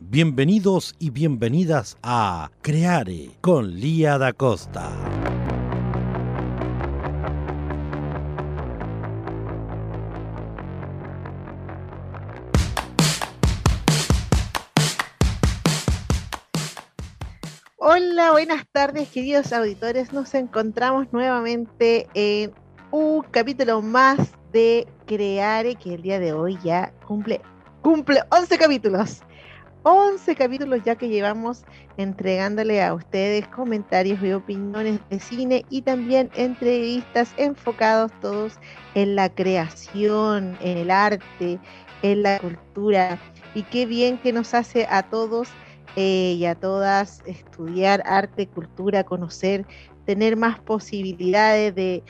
Bienvenidos y bienvenidas a Creare con Lía da Costa. Hola, buenas tardes queridos auditores. Nos encontramos nuevamente en un capítulo más de Creare que el día de hoy ya cumple, cumple 11 capítulos. 11 capítulos ya que llevamos entregándole a ustedes comentarios y opiniones de cine y también entrevistas enfocados todos en la creación, en el arte, en la cultura. Y qué bien que nos hace a todos eh, y a todas estudiar arte, cultura, conocer, tener más posibilidades de,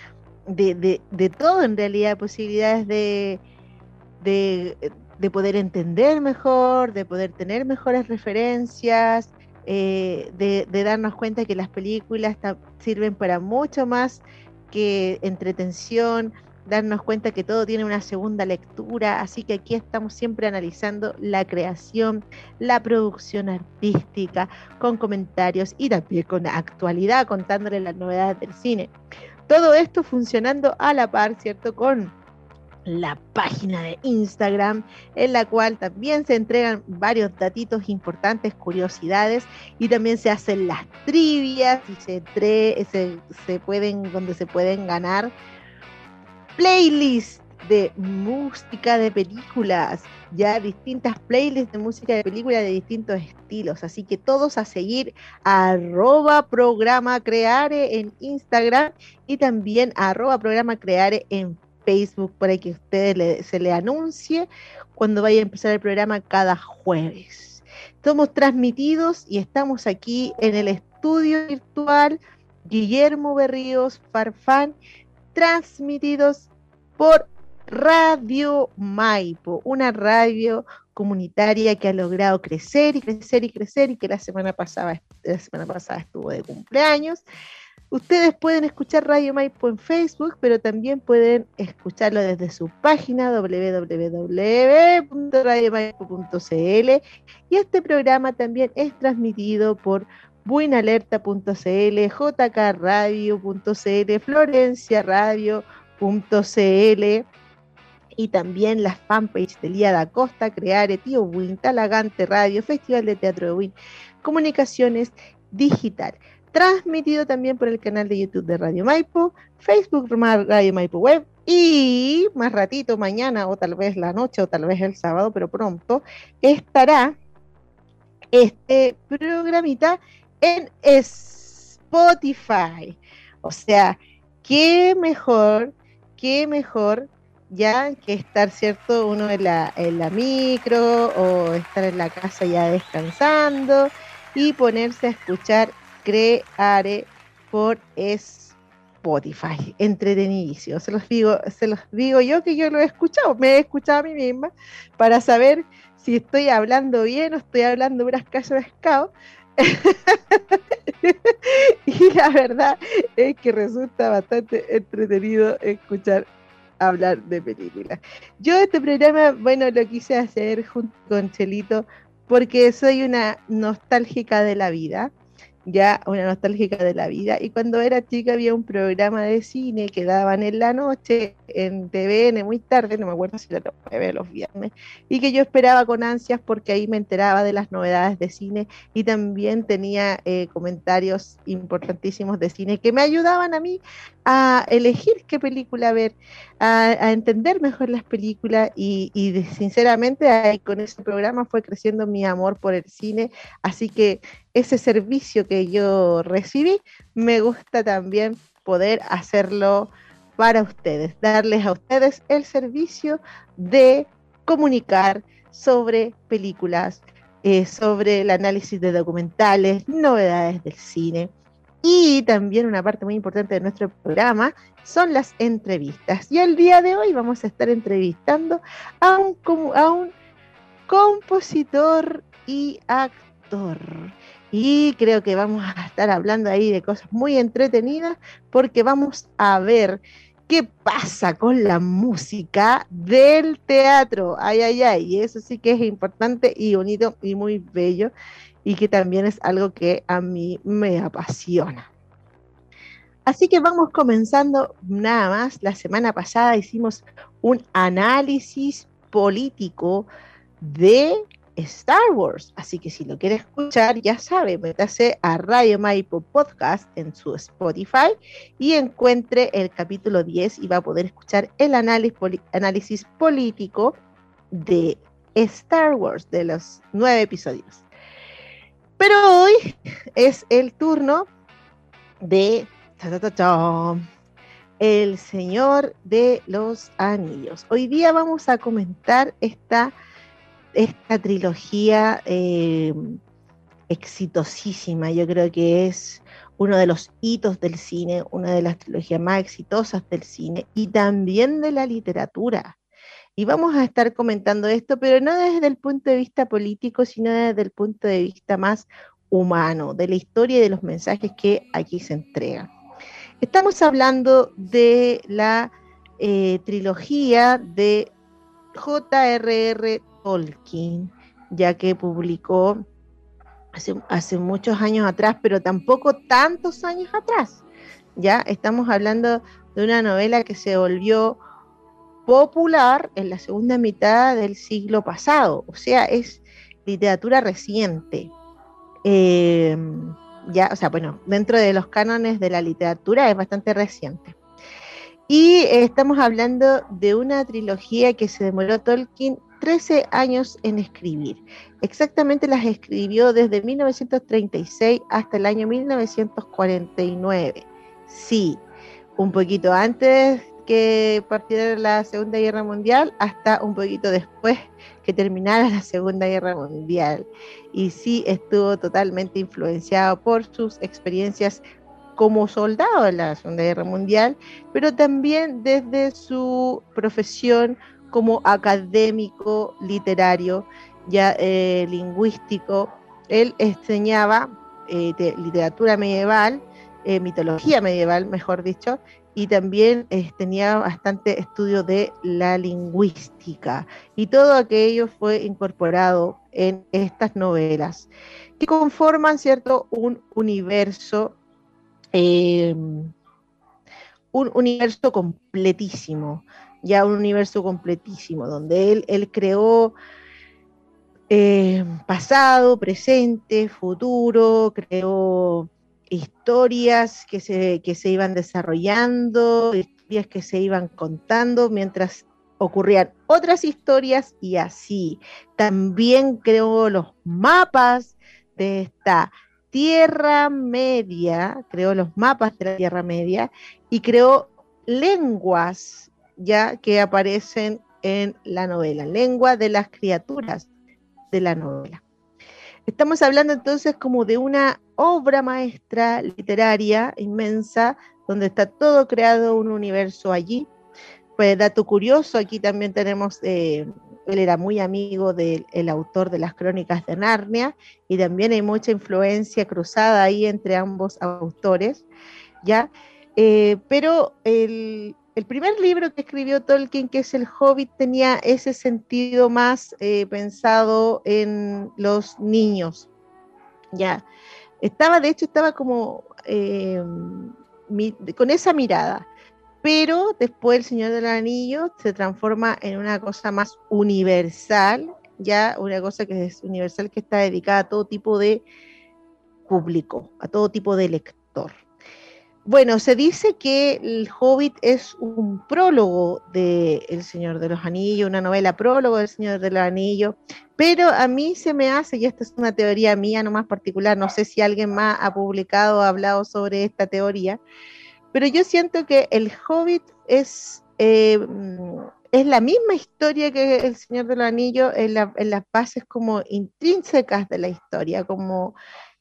de, todo en realidad, posibilidades de, de, poder entender mejor, de poder tener mejores referencias, eh, de, darnos cuenta que las películas sirven para mucho más que entretención, darnos cuenta que todo tiene una segunda lectura, así que aquí estamos siempre analizando la creación, la producción artística, con comentarios y también con actualidad, contándole las novedades del cine. Todo esto funcionando a la par, ¿cierto? Con la página de Instagram, en la cual también se entregan varios datitos importantes, curiosidades, y también se hacen las trivias y se, se, se pueden, donde se pueden ganar playlist de música de películas, ya distintas playlists de música de películas de distintos estilos. Así que todos a seguir arroba programa creare en Instagram y también arroba programa creare en Facebook para que ustedes se le anuncie cuando vaya a empezar el programa cada jueves. Somos transmitidos y estamos aquí en el estudio virtual Guillermo Berríos Farfán transmitidos por Radio Maipo, una radio comunitaria que ha logrado crecer y crecer y crecer y que la semana pasada, la semana pasada estuvo de cumpleaños. Ustedes pueden escuchar Radio Maipo en Facebook, pero también pueden escucharlo desde su página www.radiomaipo.cl y este programa también es transmitido por buenalerta.cl, jkradio.cl, Florencia Radio .cl y también las fanpage de Lía da Costa, Creare, Tío Win, Talagante Radio, Festival de Teatro de Win, Comunicaciones Digital. Transmitido también por el canal de YouTube de Radio Maipo, Facebook Radio Maipo Web y más ratito, mañana o tal vez la noche o tal vez el sábado, pero pronto, estará este programita en Spotify. O sea, qué mejor qué mejor ya que estar, ¿cierto? Uno en la, en la micro o estar en la casa ya descansando y ponerse a escuchar Creare por Spotify. Entretenidísimo. Se los digo, se los digo yo que yo lo he escuchado, me he escuchado a mí misma para saber si estoy hablando bien o estoy hablando unas calles de pescado. y la verdad es que resulta bastante entretenido escuchar hablar de películas. Yo este programa, bueno, lo quise hacer junto con Chelito porque soy una nostálgica de la vida ya una nostálgica de la vida. Y cuando era chica había un programa de cine que daban en la noche en TVN muy tarde, no me acuerdo si era los jueves los viernes, y que yo esperaba con ansias porque ahí me enteraba de las novedades de cine y también tenía eh, comentarios importantísimos de cine que me ayudaban a mí a elegir qué película ver, a, entender mejor las películas y, y sinceramente con ese programa fue creciendo mi amor por el cine, así que ese servicio que yo recibí, me gusta también poder hacerlo para ustedes, darles a ustedes el servicio de comunicar sobre películas, eh, sobre el análisis de documentales, novedades del cine. Y también una parte muy importante de nuestro programa son las entrevistas. Y el día de hoy vamos a estar entrevistando a un, a un compositor y actor. Y creo que vamos a estar hablando ahí de cosas muy entretenidas porque vamos a ver qué pasa con la música del teatro. Ay, ay, ay. Eso sí que es importante y bonito y muy bello y que también es algo que a mí me apasiona. Así que vamos comenzando nada más. La semana pasada hicimos un análisis político de Star Wars. Así que si lo quiere escuchar, ya sabe, métase a Radio Maipo Podcast en su Spotify y encuentre el capítulo 10 y va a poder escuchar el análisis, político de Star Wars, de los nueve episodios. Pero hoy es el turno de El Señor de los Anillos. Hoy día vamos a comentar esta esta trilogía eh, exitosísima, yo creo que es uno de los hitos del cine, una de las trilogías más exitosas del cine y también de la literatura. Y vamos a estar comentando esto, pero no desde el punto de vista político, sino desde el punto de vista más humano, de la historia y de los mensajes que aquí se entregan. Estamos hablando de la eh, trilogía de J.R.R. Tolkien, ya que publicó hace, muchos años atrás, pero tampoco tantos años atrás. Ya estamos hablando de una novela que se volvió popular en la segunda mitad del siglo pasado, o sea, es literatura reciente. Em, ya, o sea, bueno, dentro de los cánones de la literatura es bastante reciente. Y estamos hablando de una trilogía que se demoró Tolkien 13 años en escribir. Exactamente las escribió desde 1936 hasta el año 1949. Sí, un poquito antes que partiera la Segunda Guerra Mundial hasta un poquito después que terminara la Segunda Guerra Mundial. Y sí estuvo totalmente influenciado por sus experiencias como soldado en la Segunda Guerra Mundial, pero también desde su profesión como académico literario, ya eh, lingüístico. Él enseñaba eh, literatura medieval, eh, mitología medieval, mejor dicho, y también tenía bastante estudio de la lingüística. Y todo aquello fue incorporado en estas novelas, que conforman, ¿cierto?, un universo, un universo completísimo ya un universo completísimo, donde él, creó eh, pasado, presente, futuro, creó historias que se, que se iban desarrollando, historias que se iban contando mientras ocurrían otras historias y así. También creó los mapas de esta Tierra Media, creó los mapas de la Tierra Media y creó lenguas ya que aparecen en la novela, lengua de las criaturas de la novela. Estamos hablando entonces como de una obra maestra literaria inmensa, donde está todo creado un universo allí. Pues dato curioso, aquí también tenemos, eh, él era muy amigo del autor de las crónicas de Narnia y también hay mucha influencia cruzada ahí entre ambos autores, ¿ya? Eh, pero el, el primer libro que escribió Tolkien, que es El Hobbit, tenía ese sentido más eh, pensado en los niños. Ya, estaba, de hecho, estaba como eh, con esa mirada. Pero después El Señor del Anillo se transforma en una cosa más universal, ya una cosa que es universal, que está dedicada a todo tipo de público, a todo tipo de lector. Bueno, se dice que El Hobbit es un prólogo de El Señor de los Anillos, una novela prólogo del Señor de los Anillos, pero a mí se me hace, y esta es una teoría mía no más particular, no sé si alguien más ha publicado o ha hablado sobre esta teoría, pero yo siento que El Hobbit es, eh, es la misma historia que El Señor de los Anillos en, en las bases como intrínsecas de la historia, como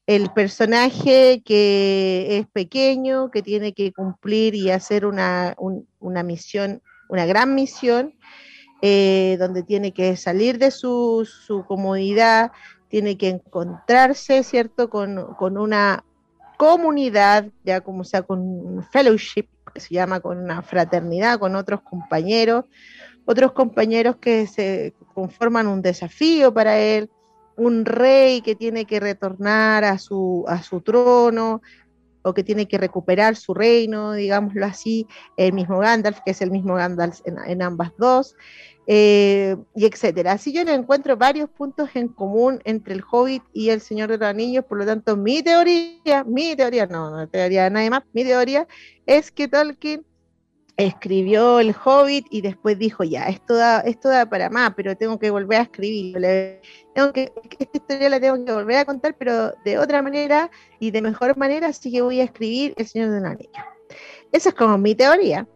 el personaje que es pequeño, que tiene que cumplir y hacer una, misión, una gran misión, eh, donde tiene que salir de su, comodidad, tiene que encontrarse, ¿cierto?, con, con, una comunidad, ya como sea, con un fellowship, que se llama, con una fraternidad, con otros compañeros, otros compañeros que se conforman un desafío para él, un rey que tiene que retornar a su, a su trono o que tiene que recuperar su reino, digámoslo así, el mismo Gandalf, que es el mismo Gandalf en, ambas dos, eh, y etcétera. Así yo le encuentro varios puntos en común entre el Hobbit y el Señor de los Anillos, por lo tanto, mi teoría, mi teoría, no, no teoría de nadie más, mi teoría es que Tolkien escribió El Hobbit y después dijo, ya, esto da, esto da para más, pero tengo que volver a escribir. Tengo que, esta historia la tengo que volver a contar, pero de otra manera y de mejor manera, así que voy a escribir El Señor de los Anillos. Esa es como mi teoría.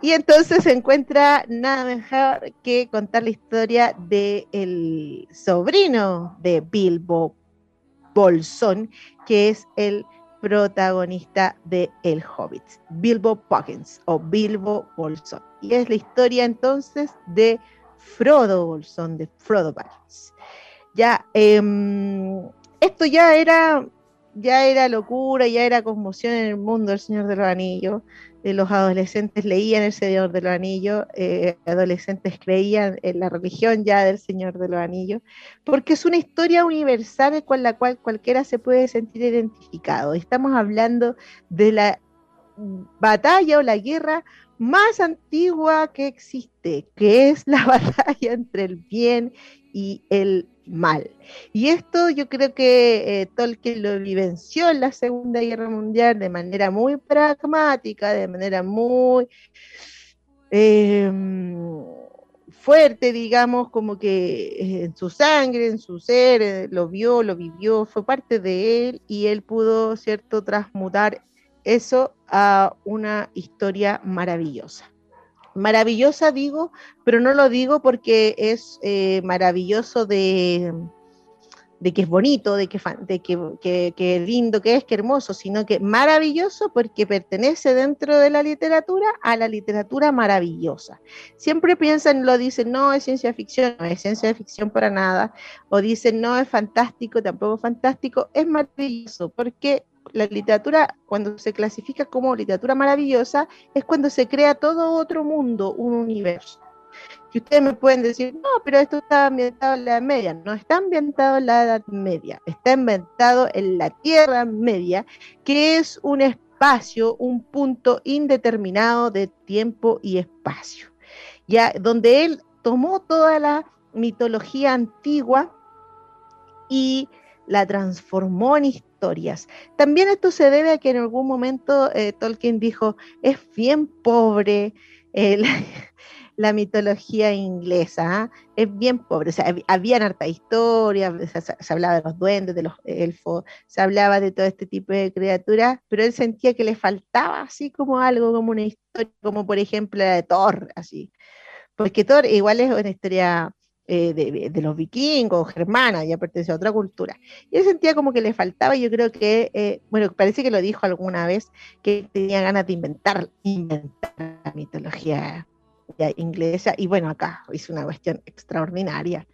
Y entonces se encuentra nada mejor que contar la historia del el sobrino de Bilbo Bolsón, que es el protagonista de El Hobbit, Bilbo Poggins o Bilbo Bolsón. Y es la historia entonces de Frodo Bolsón, de Frodo Baggins. Ya, em, esto ya era, ya era locura, ya era conmoción en el mundo del Señor de los Anillos los adolescentes leían El Señor de los Anillos, eh, adolescentes creían en la religión ya del Señor de los Anillos, porque es una historia universal con la cual cualquiera se puede sentir identificado. Estamos hablando de la batalla o la guerra más antigua que existe, que es la batalla entre el bien y el mal. Y esto yo creo que eh, Tolkien lo vivenció en la Segunda Guerra Mundial de manera muy pragmática, de manera muy em, fuerte, digamos, como que eh, en su sangre, en su ser, eh, lo vio, lo vivió, fue parte de él y él pudo, ¿cierto?, transmutar eso a una historia maravillosa maravillosa digo, pero no lo digo porque es eh, maravilloso de, que es bonito, de, que, de que, que, lindo que es, que hermoso, sino que maravilloso porque pertenece dentro de la literatura a la literatura maravillosa. Siempre piensan, lo dicen, no es ciencia ficción, no es ciencia ficción para nada, o dicen, no es fantástico, tampoco es fantástico, es maravilloso porque la literatura, cuando se clasifica como literatura maravillosa, es cuando se crea todo otro mundo, un universo. Y ustedes me pueden decir, no, pero esto está ambientado en la Edad Media. No está ambientado en la Edad Media, está ambientado en la Tierra Media, que es un espacio, un punto indeterminado de tiempo y espacio. Ya, donde él tomó toda la mitología antigua y la transformó en También esto se debe a que en algún momento eh, Tolkien dijo, es bien pobre eh, la, mitología inglesa, ¿ah? es bien pobre. O sea, había harta historia, se, hablaba de los duendes, de los elfos, se hablaba de todo este tipo de criaturas, pero él sentía que le faltaba así como algo, como una historia, como por ejemplo la de Thor, así. Porque Thor igual es una historia eh, de, los vikingos, germana, ya pertenece a otra cultura. Y él sentía como que le faltaba, yo creo que, eh, bueno, parece que lo dijo alguna vez, que tenía ganas de inventar, inventar la mitología inglesa, y bueno, acá hizo una cuestión extraordinaria.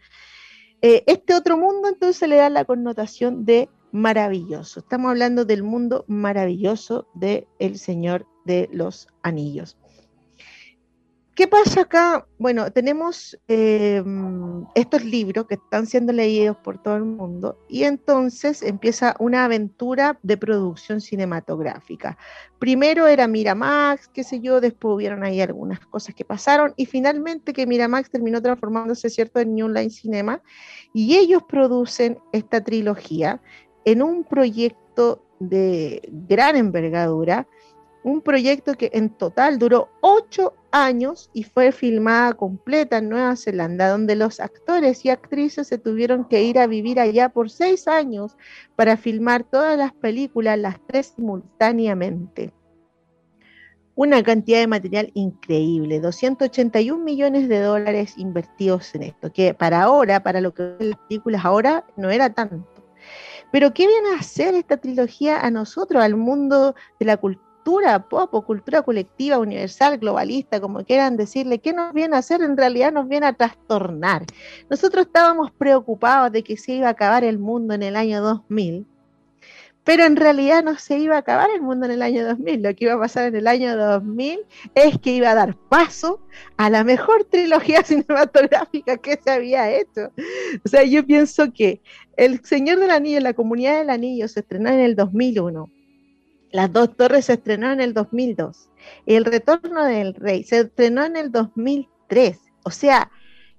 Eh, este otro mundo entonces le da la connotación de maravilloso. Estamos hablando del mundo maravilloso de El Señor de los Anillos. ¿Qué pasa acá? Bueno, tenemos em, estos libros que están siendo leídos por todo el mundo y entonces empieza una aventura de producción cinematográfica. Primero era Miramax, qué sé yo, después hubieron ahí algunas cosas que pasaron y finalmente que Miramax terminó transformándose, ¿cierto?, en New Line Cinema y ellos producen esta trilogía en un proyecto de gran envergadura un proyecto que en total duró ocho años y fue filmada completa en Nueva Zelanda, donde los actores y actrices se tuvieron que ir a vivir allá por seis años para filmar todas las películas, las tres simultáneamente. una cantidad de material increíble, 281 millones de dólares invertidos en esto, que para ahora, para lo que las películas ahora, no era tanto. Pero ¿qué viene a hacer esta trilogía a nosotros, al mundo de la cultura pop o cultura colectiva, universal, globalista, como quieran decirle? ¿Qué nos viene a hacer? En realidad nos viene a trastornar. Nosotros estábamos preocupados de que se iba a acabar el mundo en el año 2000 pero en realidad no se iba a acabar el mundo en el año 2000. Lo que iba a pasar en el año 2000 es que iba a dar paso a la mejor trilogía cinematográfica que se había hecho. O sea, yo pienso que El Señor del Anillo, la Comunidad del Anillo, se estrenó en el 2001. Las dos torres se estrenó en el 2002. El Retorno del Rey se estrenó en el 2003. O sea,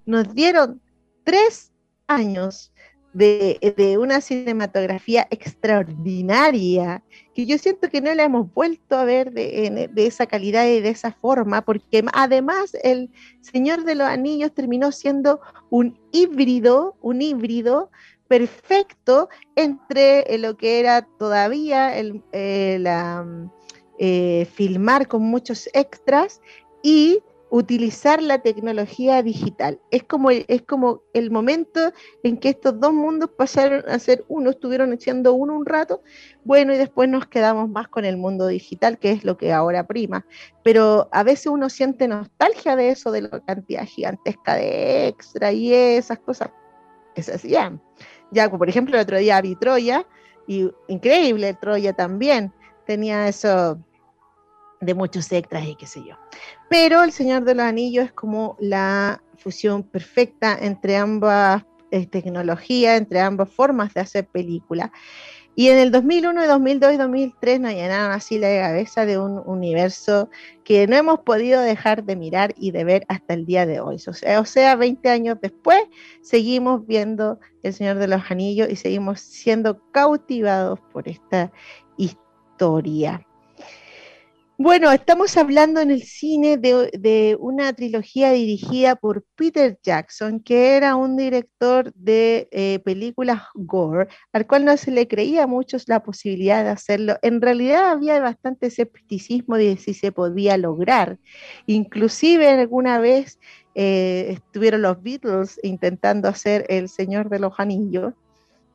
nos dieron tres años de, una cinematografía extraordinaria, que yo siento que no la hemos vuelto a ver de, esa calidad y de esa forma, porque además el Señor de los Anillos terminó siendo un híbrido, un híbrido perfecto entre eh, lo que era todavía el, eh, eh, filmar con muchos extras y utilizar la tecnología digital. Es como, es como el momento en que estos dos mundos pasaron a ser uno, estuvieron siendo uno un rato, bueno, y después nos quedamos más con el mundo digital, que es lo que ahora prima. Pero a veces uno siente nostalgia de eso, de la cantidad gigantesca de extra y esas cosas que se hacían. Ya, por ejemplo, el otro día vi Troya, y increíble, Troya también tenía eso de muchos extras y qué sé yo. Pero El Señor de los Anillos es como la fusión perfecta entre ambas eh, tecnologías, entre ambas formas de hacer película. Y en el 2001, 2002 y 2003 nos llenaron así la cabeza de un universo que no hemos podido dejar de mirar y de ver hasta el día de hoy. O sea, o sea, 20 años después, seguimos viendo El Señor de los Anillos y seguimos siendo cautivados por esta historia. Bueno, estamos hablando en el cine de, una trilogía dirigida por Peter Jackson, que era un director de eh, películas gore, al cual no se le creía mucho la posibilidad de hacerlo. En realidad había bastante escepticismo de si se podía lograr. Inclusive alguna vez eh, estuvieron los Beatles intentando hacer El Señor de los Anillos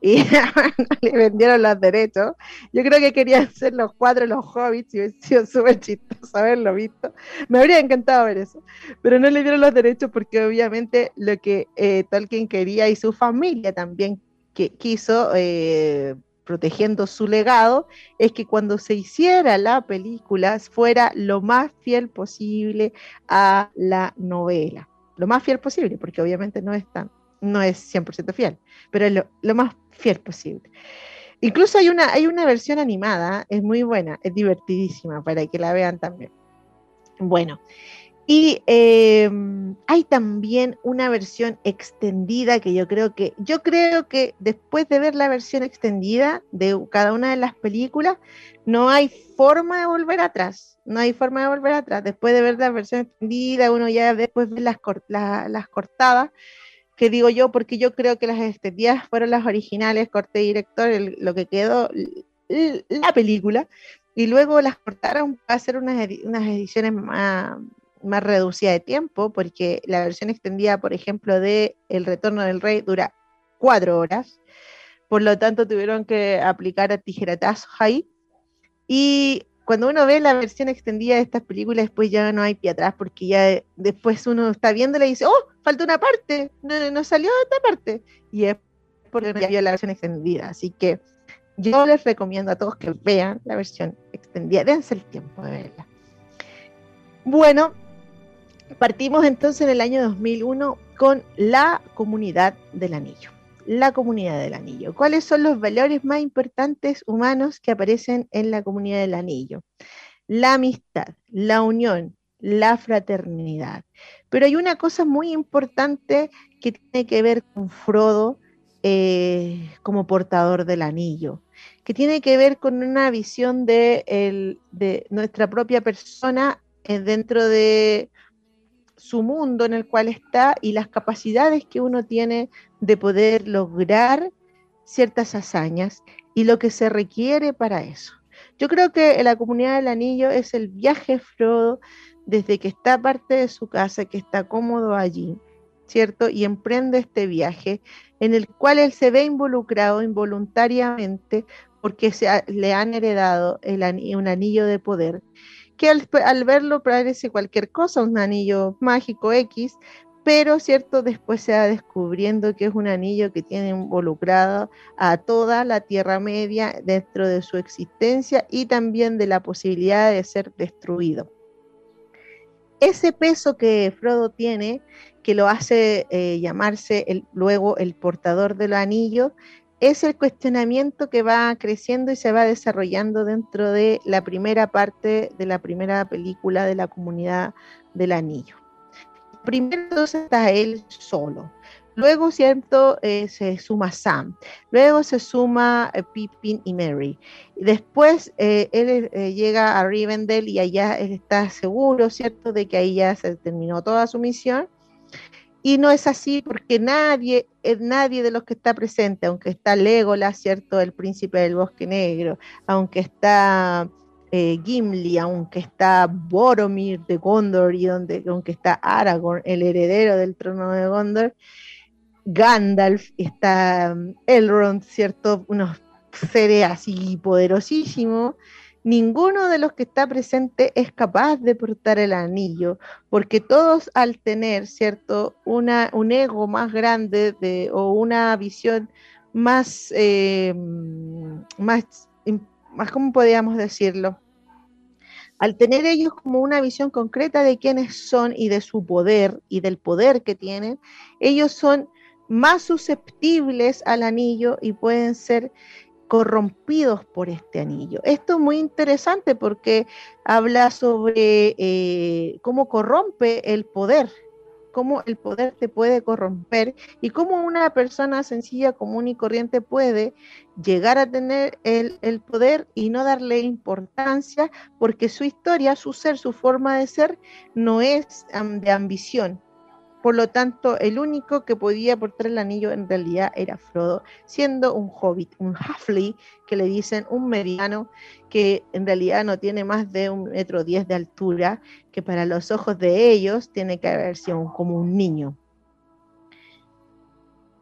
y le vendieron los derechos. Yo creo que querían ser los cuatro los hobbits y hubiera sido súper chistoso haberlo visto. Me habría encantado ver eso, pero no le dieron los derechos porque obviamente lo que eh, Tolkien quería y su familia también que quiso, eh, protegiendo su legado, es que cuando se hiciera la película fuera lo más fiel posible a la novela. Lo más fiel posible, porque obviamente no es tan no es 100% fiel, pero es lo, más fiel posible. Incluso hay una, hay una versión animada, es muy buena, es divertidísima para que la vean también. Bueno, y em, hay también una versión extendida que yo creo que, yo creo que después de ver la versión extendida de cada una de las películas, no hay forma de volver atrás. No hay forma de volver atrás. Después de ver la versión extendida, uno ya después ve las, las cortadas que digo yo, porque yo creo que las extendidas fueron las originales, corte director, lo que quedó la película, y luego las cortaron para hacer unas, unas ediciones más, más reducidas de tiempo, porque la versión extendida, por ejemplo, de El Retorno del Rey dura cuatro horas, por lo tanto tuvieron que aplicar a tijeratazos ahí, y cuando uno ve la versión extendida de estas películas, después ya no hay pie atrás, porque ya después uno está viéndola y dice, oh, falta una parte, no, no salió esta parte. Y es porque ya vio la versión extendida. Así que yo les recomiendo a todos que vean la versión extendida. Dense el tiempo de verla. Bueno, partimos entonces en el año 2001 con la comunidad del anillo la comunidad del anillo. ¿Cuáles son los valores más importantes humanos que aparecen en la comunidad del anillo? La amistad, la unión, la fraternidad. Pero hay una cosa muy importante que tiene que ver con Frodo eh, como portador del anillo, que tiene que ver con una visión de, nuestra propia persona eh, dentro de su mundo en el cual está y las capacidades que uno tiene de poder lograr ciertas hazañas y lo que se requiere para eso. Yo creo que la comunidad del anillo es el viaje Frodo desde que está parte de su casa, que está cómodo allí, ¿cierto? Y emprende este viaje en el cual él se ve involucrado involuntariamente porque se le han heredado un anillo de poder, que al, verlo parece cualquier cosa, un anillo mágico X, pero cierto, después se va descubriendo que es un anillo que tiene involucrado a toda la Tierra Media dentro de su existencia y también de la posibilidad de ser destruido. Ese peso que Frodo tiene, que lo hace eh, llamarse luego el portador del anillo, es el cuestionamiento que va creciendo y se va desarrollando dentro de la primera parte de la primera película de la comunidad del anillo primero está él solo. Luego, ¿cierto? Eh, se suma Sam. Luego se suma eh, Pippin y Mary. Después eh, él llega a Rivendell y allá él está seguro, ¿cierto? De que ahí ya se terminó toda su misión. Y no es así porque nadie, nadie de los que está presente, aunque está Legolas, ¿cierto? El príncipe del bosque negro, aunque está eh, Gimli, aunque está Boromir de Gondor y donde, aunque está Aragorn, el heredero del trono de Gondor, Gandalf, está um, Elrond, ¿cierto? Unos seres así poderosísimos. Ninguno de los que está presente es capaz de portar el anillo, porque todos al tener, ¿cierto? Una, un ego más grande de, o una visión más, eh, más, más, ¿cómo podríamos decirlo? al tener ellos como una visión concreta de quiénes son y de su poder y del poder que tienen, ellos son más susceptibles al anillo y pueden ser corrompidos por este anillo. Esto es muy interesante porque habla sobre eh, cómo corrompe el poder cómo el poder te puede corromper y cómo una persona sencilla, común y corriente puede llegar a tener el, el, poder y no darle importancia porque su historia, su ser, su forma de ser no es de ambición, por lo tanto, el único que podía portar el anillo en realidad era Frodo, siendo un hobbit, un halfling, que le dicen un mediano, que en realidad no tiene más de un metro diez de altura, que para los ojos de ellos tiene que haber sido como un niño.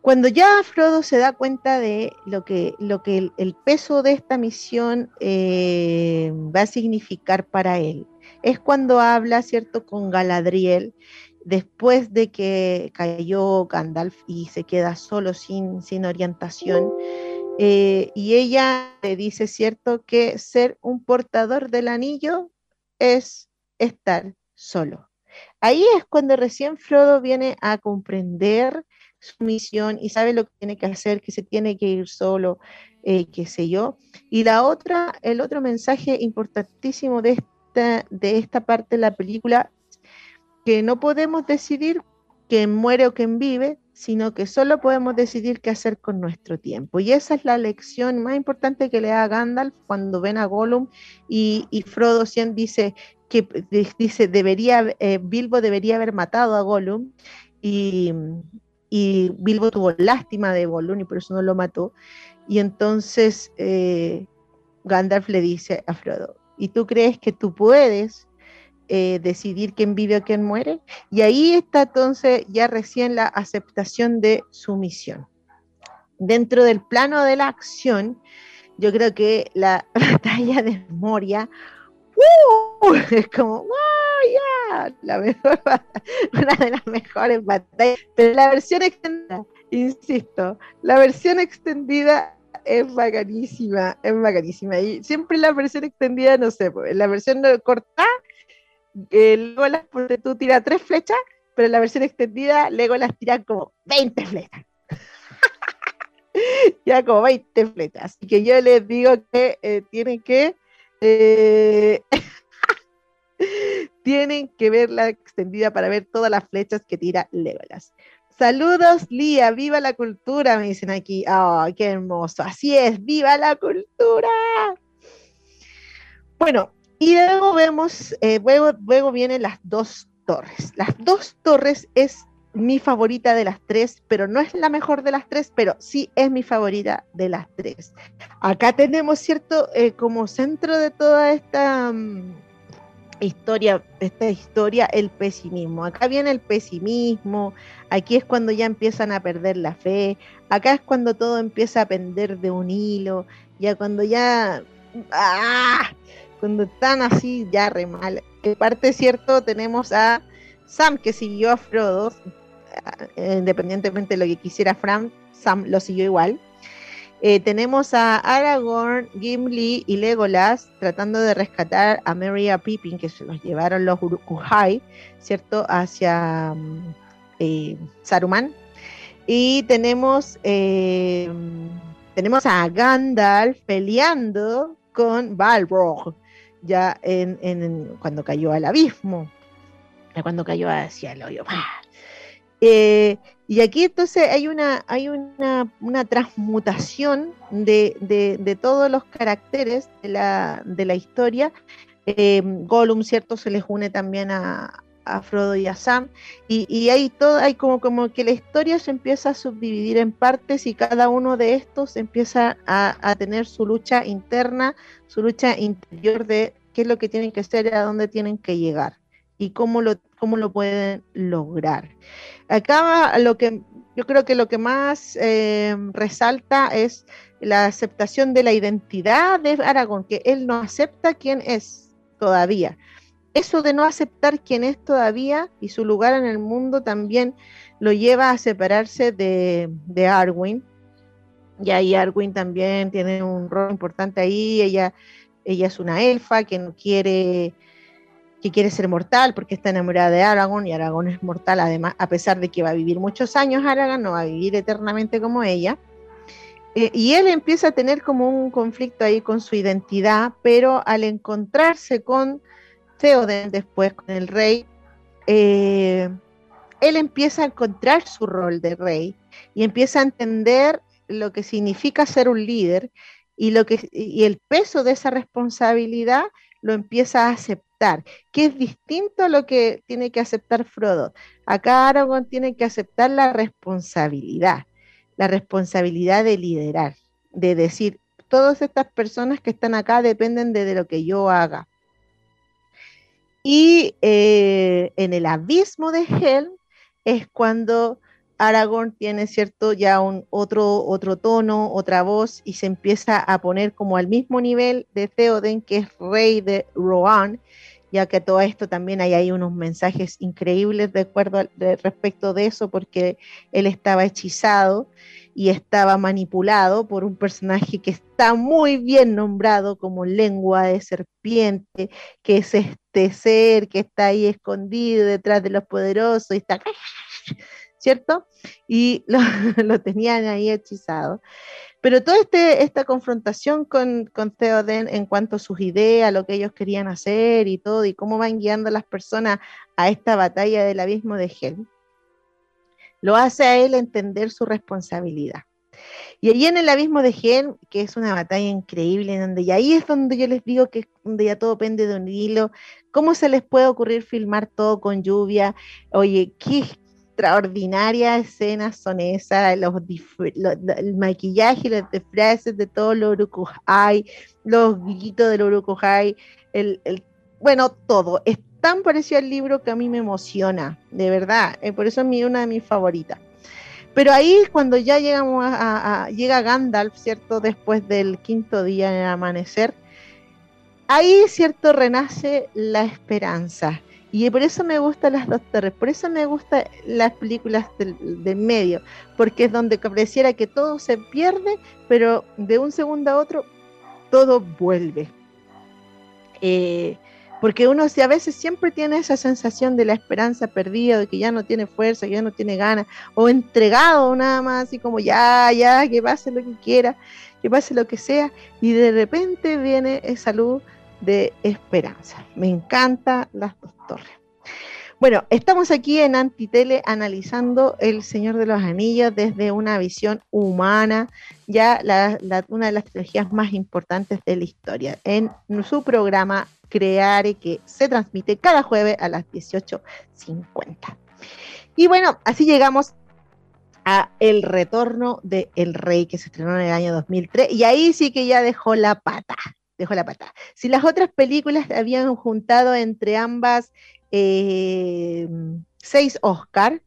Cuando ya Frodo se da cuenta de lo que, lo que el, peso de esta misión eh, va a significar para él, es cuando habla, ¿cierto?, con Galadriel después de que cayó Gandalf y se queda solo sin, sin orientación. Eh, y ella le dice, cierto, que ser un portador del anillo es estar solo. Ahí es cuando recién Frodo viene a comprender su misión y sabe lo que tiene que hacer, que se tiene que ir solo, eh, qué sé yo. Y la otra, el otro mensaje importantísimo de esta, de esta parte de la película que no podemos decidir quién muere o quién vive, sino que solo podemos decidir qué hacer con nuestro tiempo. Y esa es la lección más importante que le da Gandalf cuando ven a Gollum y, Frodo Cien dice que dice debería eh, Bilbo debería haber matado a Gollum y, y, Bilbo tuvo lástima de Gollum y por eso no lo mató. Y entonces eh, Gandalf le dice a Frodo, ¿y tú crees que tú puedes eh, decidir quién vive o quién muere. Y ahí está entonces ya recién la aceptación de su misión. Dentro del plano de la acción, yo creo que la batalla de Moria ¡uh! es como, ¡wow! La mejor, una de las mejores batallas. Pero la versión extendida, insisto, la versión extendida es bacanísima, es bacanísima. Y siempre la versión extendida, no sé, pues, la versión corta Legolas, porque tú tiras tres flechas, pero en la versión extendida Legolas tira como 20 flechas. ya como 20 flechas. Así que yo les digo que eh, tienen que eh, tienen que ver la extendida para ver todas las flechas que tira Legolas. Saludos, Lía, viva la cultura, me dicen aquí. ¡Oh, qué hermoso! Así es, viva la cultura! Bueno, y luego vemos, eh, luego, luego vienen las dos torres. Las dos torres es mi favorita de las tres, pero no es la mejor de las tres, pero sí es mi favorita de las tres. Acá tenemos, ¿cierto? Eh, como centro de toda esta mm, historia, esta historia, el pesimismo. Acá viene el pesimismo, aquí es cuando ya empiezan a perder la fe, acá es cuando todo empieza a pender de un hilo, ya cuando ya... ¡ah! Cuando están así ya re mal. En parte cierto tenemos a Sam que siguió a Frodo, eh, independientemente de lo que quisiera Fran, Sam lo siguió igual. Eh, tenemos a Aragorn, Gimli y Legolas tratando de rescatar a Merry Pippin, que se los llevaron los Uruk-hai, ¿cierto? Hacia mm, eh, Saruman. Y tenemos, tenemos a Gandalf peleando con Balrog, ya en, cuando cayó al abismo, cuando cayó hacia el hoyo. Eh, y aquí entonces hay una, hay una, transmutación de, todos los caracteres de la, de la historia. Eh, Gollum, ¿cierto? Se les une también a, Frodo y a Sam. Y, y hay todo, hay como, como que la historia se empieza a subdividir en partes y cada uno de estos empieza a, a tener su lucha interna, su lucha interior de qué es lo que tienen que hacer y a dónde tienen que llegar y cómo lo, cómo lo pueden lograr. Acá lo que yo creo que lo que más eh, resalta es la aceptación de la identidad de Aragón, que él no acepta quién es todavía. Eso de no aceptar quién es todavía y su lugar en el mundo también lo lleva a separarse de, de. Y ahí Arwen también tiene un rol importante ahí. Ella, ella es una elfa que no quiere que quiere ser mortal porque está enamorada de Aragorn y Aragorn es mortal, además, a pesar de que va a vivir muchos años, Aragorn no va a vivir eternamente como ella. Eh, y él empieza a tener como un conflicto ahí con su identidad, pero al encontrarse con Theoden después, con el rey, eh, él empieza a encontrar su rol de rey y empieza a entender lo que significa ser un líder y, lo que, y el peso de esa responsabilidad lo empieza a aceptar, que es distinto a lo que tiene que aceptar Frodo. Acá Aragorn tiene que aceptar la responsabilidad, la responsabilidad de liderar, de decir, todas estas personas que están acá dependen de, lo que yo haga. Y eh, en el abismo de Helm es cuando Aragorn tiene cierto ya un otro, otro tono, otra voz y se empieza a poner como al mismo nivel de Theoden, que es rey de Rohan, ya que todo esto también hay, hay unos mensajes increíbles de acuerdo respecto de eso, porque él estaba hechizado y estaba manipulado por un personaje que está muy bien nombrado como lengua de serpiente, que es este ser que está ahí escondido detrás de los poderosos y está ¿cierto? Y lo, tenían ahí hechizado. Pero toda este, esta confrontación con, con Theoden en cuanto a sus ideas, lo que ellos querían hacer y todo, y cómo van guiando a las personas a esta batalla del abismo de Helm, lo hace a él entender su responsabilidad. Y allí en el abismo de Helm, que es una batalla increíble, donde y ahí es donde yo les digo que ya todo pende de un hilo, ¿cómo se les puede ocurrir filmar todo con lluvia? Oye, qué, extraordinarias escenas son esas, el maquillaje, los disfraces de todos los hay, los guillitos del Urukuhai, el, el, bueno, todo. Es tan parecido al libro que a mí me emociona, de verdad. Eh, por eso es una de mis favoritas. Pero ahí cuando ya llegamos a, llega Gandalf, ¿cierto? Después del quinto día en el amanecer, ahí, ¿cierto? Renace la esperanza. Y por eso me gustan las dos torres, por eso me gustan las películas del, medio, porque es donde pareciera que todo se pierde, pero de un segundo a otro todo vuelve. Eh, porque uno a veces siempre tiene esa sensación de la esperanza perdida, de que ya no tiene fuerza, que ya no tiene ganas, o entregado nada más, así como ya, ya, que pase lo que quiera, que pase lo que sea, y de repente viene esa luz de esperanza. Me encanta las dos torres. Bueno, estamos aquí en Antitele analizando El Señor de los Anillos desde una visión humana, ya una de las trilogías más importantes de la historia, en su programa Creare, que se transmite cada jueves a las 18.50. Y bueno, así llegamos a El Retorno de El Rey, que se estrenó en el año 2003, y ahí sí que ya dejó la pata, dejó la pata. Si las otras películas habían juntado entre ambas eh, seis Oscar,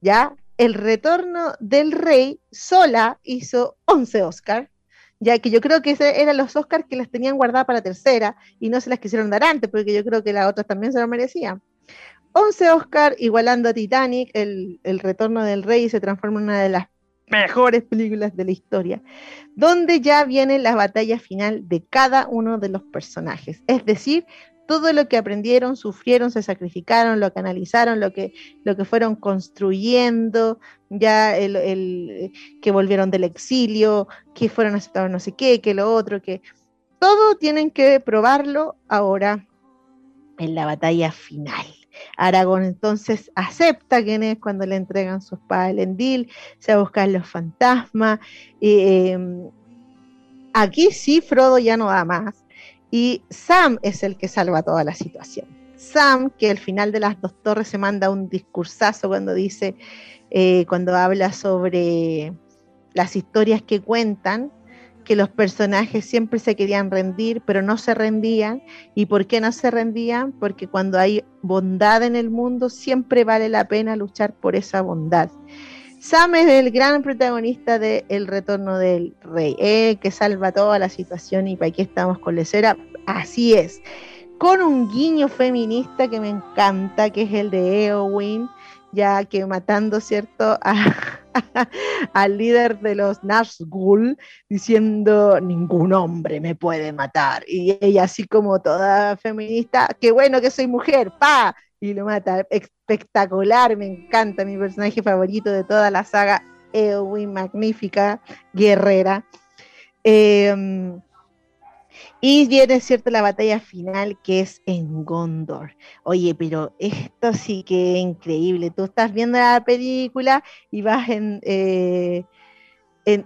ya, El Retorno del Rey sola hizo 11 Oscar, ya que yo creo que ese eran los Oscars que las tenían guardadas para tercera y no se las quisieron dar antes, porque yo creo que las otras también se lo merecían. 11 Oscar, igualando a Titanic, el, el Retorno del Rey se transforma en una de las mejores películas de la historia, donde ya viene la batalla final de cada uno de los personajes. Es decir, todo lo que aprendieron, sufrieron, se sacrificaron, lo que analizaron, lo que, lo que fueron construyendo, ya el, que volvieron del exilio, que fueron aceptados no sé qué, que lo otro, que todo tienen que probarlo ahora en la batalla final. Aragón entonces acepta quién es cuando le entregan su espada el Endil, se va a buscar los fantasmas. Em, aquí sí Frodo ya no da más y Sam es el que salva toda la situación. Sam, que al final de las dos torres se manda un discursazo cuando dice, eh, cuando habla sobre las historias que cuentan, que los personajes siempre se querían rendir, pero no se rendían. ¿Y por qué no se rendían? Porque cuando hay bondad en el mundo, siempre vale la pena luchar por esa bondad. Sam es el gran protagonista de El Retorno del Rey, eh, que salva toda la situación y para aquí estamos con Lecera. Así es, con un guiño feminista que me encanta, que es el de Eowyn ya que matando, ¿cierto?, al líder de los Nazgûl, diciendo, ningún hombre me puede matar. Y ella así como toda feminista, qué bueno que soy mujer, pa, y lo mata. Espectacular, me encanta, mi personaje favorito de toda la saga, Eowyn, magnífica, guerrera. Eh, y viene, cierto, la batalla final que es en Gondor. Oye, pero esto sí que es increíble. Tú estás viendo la película y vas en, eh,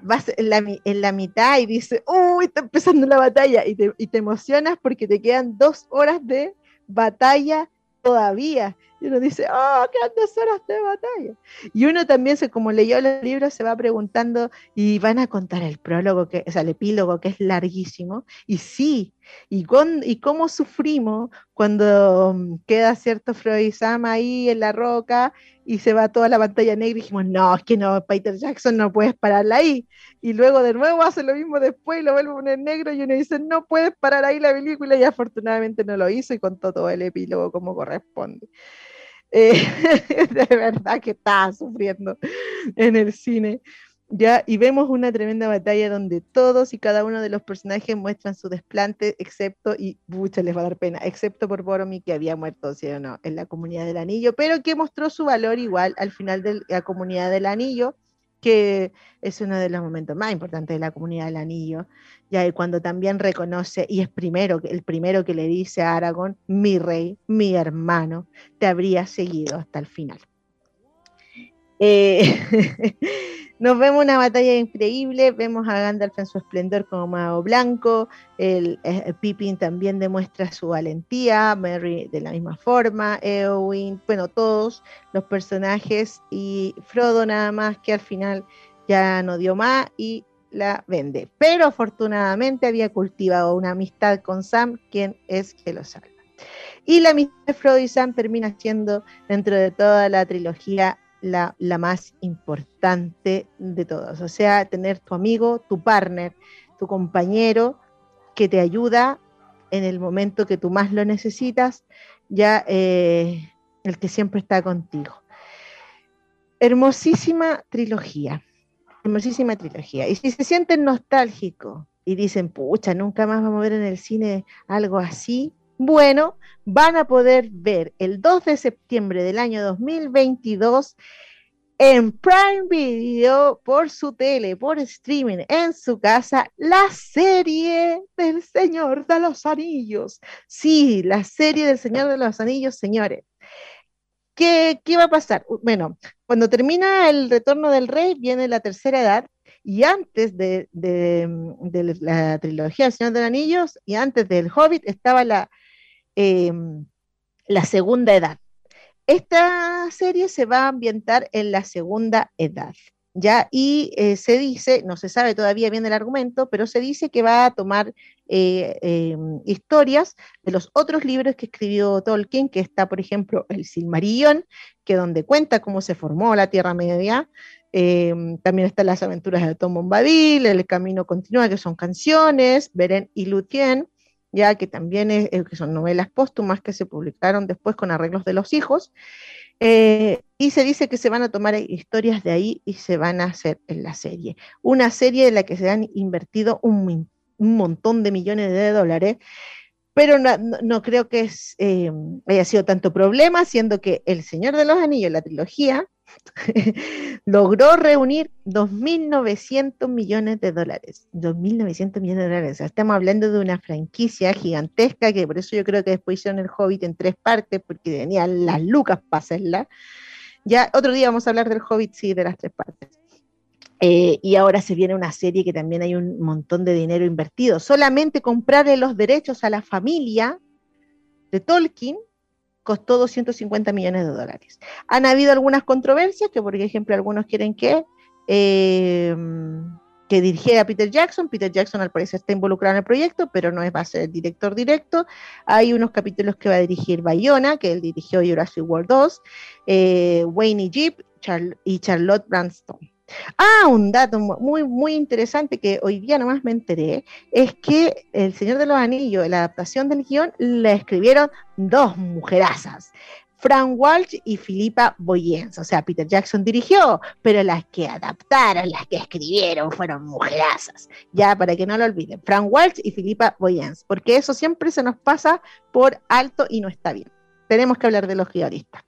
vas en la, mitad y dices, uy, está empezando la batalla. Y te, y te emocionas porque te quedan dos horas de batalla todavía. Y uno dice, oh, dos horas de batalla. Y uno también, se, como leyó los libros, se va preguntando y van a contar el prólogo, que, o sea, el epílogo, que es larguísimo. Y sí, y, con, y cómo sufrimos cuando mm, queda cierto Freud Sam ahí en la roca y se va toda la pantalla negra y dijimos, no, es que no, Peter Jackson no puedes pararla ahí. Y luego de nuevo hace lo mismo después y lo vuelve a poner negro y uno dice, no puedes parar ahí la película y afortunadamente no lo hizo y contó todo el epílogo como corresponde. Eh, de verdad que estaba sufriendo en el cine. ¿ya? Y vemos una tremenda batalla donde todos y cada uno de los personajes muestran su desplante, excepto, y mucha les va a dar pena, excepto por Boromir, que había muerto, ¿sí o no?, en la Comunidad del Anillo, pero que mostró su valor igual al final de la Comunidad del Anillo, que es uno de los momentos más importantes de la Comunidad del Anillo, ya cuando también reconoce, y es primero, el primero que le dice a Aragón, mi rey, mi hermano, te habría seguido hasta el final. Eh, nos vemos una batalla increíble, vemos a Gandalf en su esplendor como mago blanco, el, el, Pippin también demuestra su valentía, Merry de la misma forma, Eowyn, bueno, todos los personajes y Frodo nada más que al final ya no dio más y la vende. Pero afortunadamente había cultivado una amistad con Sam, quien es que lo salva. Y la amistad de Frodo y Sam termina siendo, dentro de toda la trilogía, la, más importante de todas. O sea, tener tu amigo, tu partner, tu compañero que te ayuda en el momento que tú más lo necesitas, ya eh, el que siempre está contigo. Hermosísima trilogía hermosísima trilogía. Y si se sienten nostálgicos y dicen, pucha, nunca más vamos a ver en el cine algo así, bueno, van a poder ver el 2 de septiembre del año 2022 en Prime Video por su tele, por streaming, en su casa, la serie del Señor de los Anillos. Sí, la serie del Señor de los Anillos, señores. ¿Qué, ¿Qué, va a pasar? Bueno, cuando termina el retorno del rey, viene la tercera edad, y antes de, la trilogía El Señor de los Anillos, y antes del Hobbit, estaba la, em, la segunda edad. Esta serie se va a ambientar en la segunda edad. ¿ya? Y eh, se dice, no se sabe todavía bien el argumento, pero se dice que va a tomar eh, em, historias de los otros libros que escribió Tolkien, que está, por ejemplo, el Silmarillion, que donde cuenta cómo se formó la Tierra Media, em, también están las aventuras de Tom Bombadil, El Camino Continúa, que son canciones, Beren y Lutien, ya que también es, que son novelas póstumas que se publicaron después con arreglos de los hijos. Eh, y se dice que se van a tomar historias de ahí y se van a hacer en la serie. Una serie en la que se han invertido un, montón de millones de dólares, pero no, creo que eh, haya sido tanto problema, siendo que El Señor de los Anillos, la trilogía, logró reunir 2.900 millones de dólares. 2.900 millones de dólares. estamos hablando de una franquicia gigantesca que por eso yo creo que después hicieron el Hobbit en tres partes porque tenían las lucas para hacerla. Ya otro día vamos a hablar del Hobbit, sí, de las tres partes. Eh, y ahora se viene una serie que también hay un montón de dinero invertido. Solamente comprarle los derechos a la familia de Tolkien costó 250 millones de dólares. Han habido algunas controversias, que por ejemplo algunos quieren que, eh, que dirigiera Peter Jackson. Peter Jackson al parecer está involucrado en el proyecto, pero no es, va a ser el director directo. Hay unos capítulos que va a dirigir Bayona, que él dirigió Jurassic World 2, eh, Wayne y Jeep y Charlotte Branston. Ah, un dato muy, muy interesante que hoy día nomás me enteré, es que El Señor de los Anillos, la adaptación del guion, la escribieron dos mujerazas. Fran Walsh y Filipa Boyens. O sea, Peter Jackson dirigió, pero las que adaptaron, las que escribieron fueron mujerazas. Ya, para que no lo olviden, Fran Walsh y Filipa Boyens, porque eso siempre se nos pasa por alto y no está bien. Tenemos que hablar de los guionistas.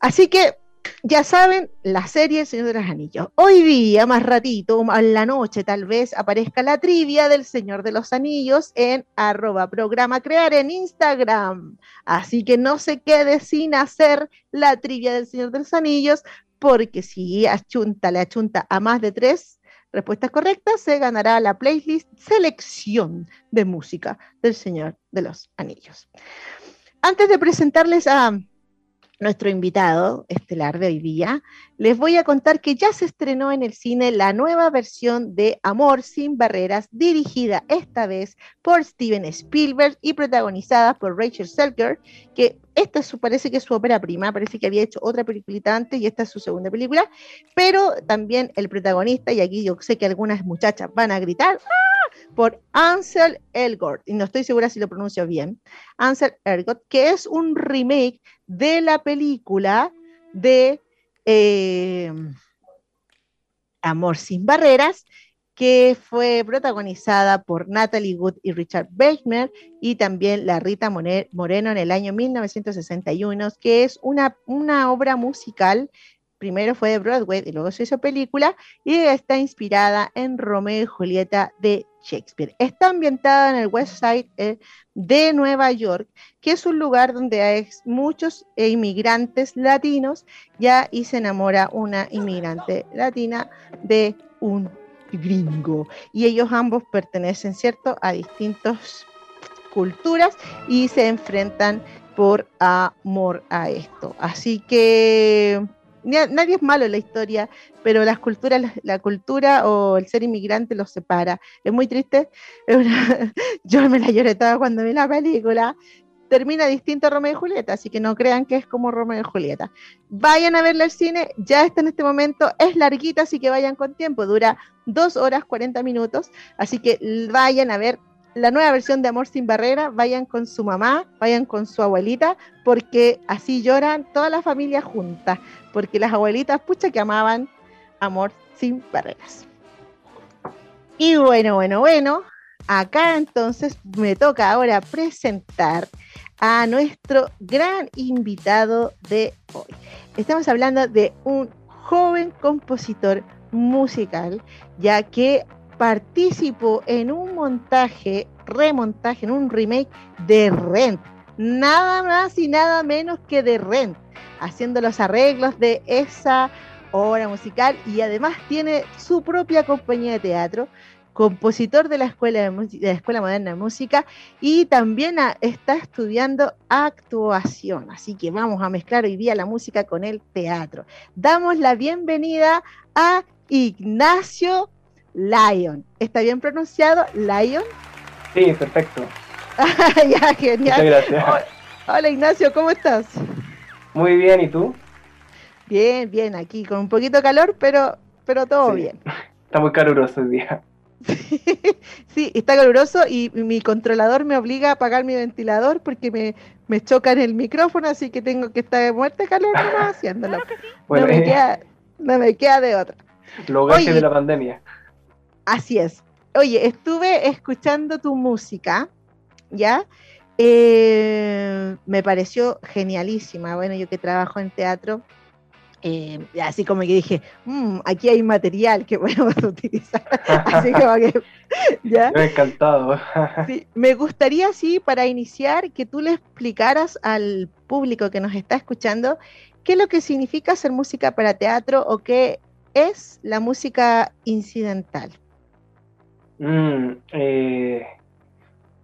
Así que ya saben, la serie El Señor de los Anillos. Hoy día, más ratito, en la noche tal vez, aparezca la trivia del Señor de los Anillos en arroba programa crear en Instagram. Así que no se quede sin hacer la trivia del Señor de los Anillos, porque si achunta, le achunta a más de tres respuestas correctas, se ganará la playlist selección de música del Señor de los Anillos. Antes de presentarles a nuestro invitado estelar de hoy día, les voy a contar que ya se estrenó en el cine la nueva versión de Amor sin Barreras, dirigida esta vez por Steven Spielberg y protagonizada por Rachel Selker, que esta su, parece que es su ópera prima, parece que había hecho otra peliculita antes y esta es su segunda película, pero también el protagonista, y aquí yo sé que algunas muchachas van a gritar, ¡ah! Por Ansel Elgort, y no estoy segura si lo pronuncio bien, Ansel Elgort, que es un remake de la película de eh, Amor sin Barreras, que fue protagonizada por Natalie Wood y Richard Bechner, y también la Rita Moreno en el año 1961, que es una, una obra musical primero fue de Broadway y luego se hizo película y está inspirada en Romeo y Julieta de Shakespeare. Está ambientada en el West Side eh, de Nueva York, que es un lugar donde hay muchos inmigrantes latinos, ya y se enamora una inmigrante latina de un gringo. Y ellos ambos pertenecen, ¿cierto?, a distintas culturas y se enfrentan por amor a esto. Así que nadie es malo en la historia, pero las culturas, la, cultura o el ser inmigrante los separa. Es muy triste. yo me la lloré toda cuando vi la película. Termina distinto a Romeo y Julieta, así que no crean que es como Romeo y Julieta. Vayan a verla al cine, ya está en este momento, es larguita, así que vayan con tiempo, dura dos horas 40 minutos, así que vayan a ver la nueva versión de Amor sin Barrera, vayan con su mamá, vayan con su abuelita, porque así lloran toda la familia junta, porque las abuelitas, pucha, que amaban Amor sin Barreras. Y bueno, bueno, bueno, acá entonces me toca ahora presentar a nuestro gran invitado de hoy. Estamos hablando de un joven compositor musical, ya que participó en un montaje, remontaje, en un remake de Rent. Nada más y nada menos que de Rent, haciendo los arreglos de esa obra musical y además tiene su propia compañía de teatro compositor de la Escuela, de, la Escuela Moderna de Música y también está estudiando actuación. Así que vamos a mezclar hoy día la música con el teatro. Damos la bienvenida a Ignacio Lyon. ¿Está bien pronunciado? ¿Lyon? Sí, perfecto. ya, genial. Muchas gracias. Hola Ignacio, ¿cómo estás? Muy bien, ¿y tú? Bien, bien, aquí con un poquito de calor, pero, pero todo bien. Está muy caluroso el día. sí, está caluroso y mi controlador me obliga a apagar mi ventilador porque me, me choca en el micrófono, así que tengo que estar de muerte calor haciéndolo. no, me queda, no me queda de otra. Lo de la pandemia. Así es. Oye, estuve escuchando tu música, ¿ya? Eh, me pareció genialísima. Bueno, yo que trabajo en teatro, eh, así como que dije, mm, aquí hay material que podemos utilizar. así como que, ¿ya? Me encantado. sí, me gustaría, sí, para iniciar, que tú le explicaras al público que nos está escuchando qué es lo que significa hacer música para teatro o qué es la música incidental. Mm, eh,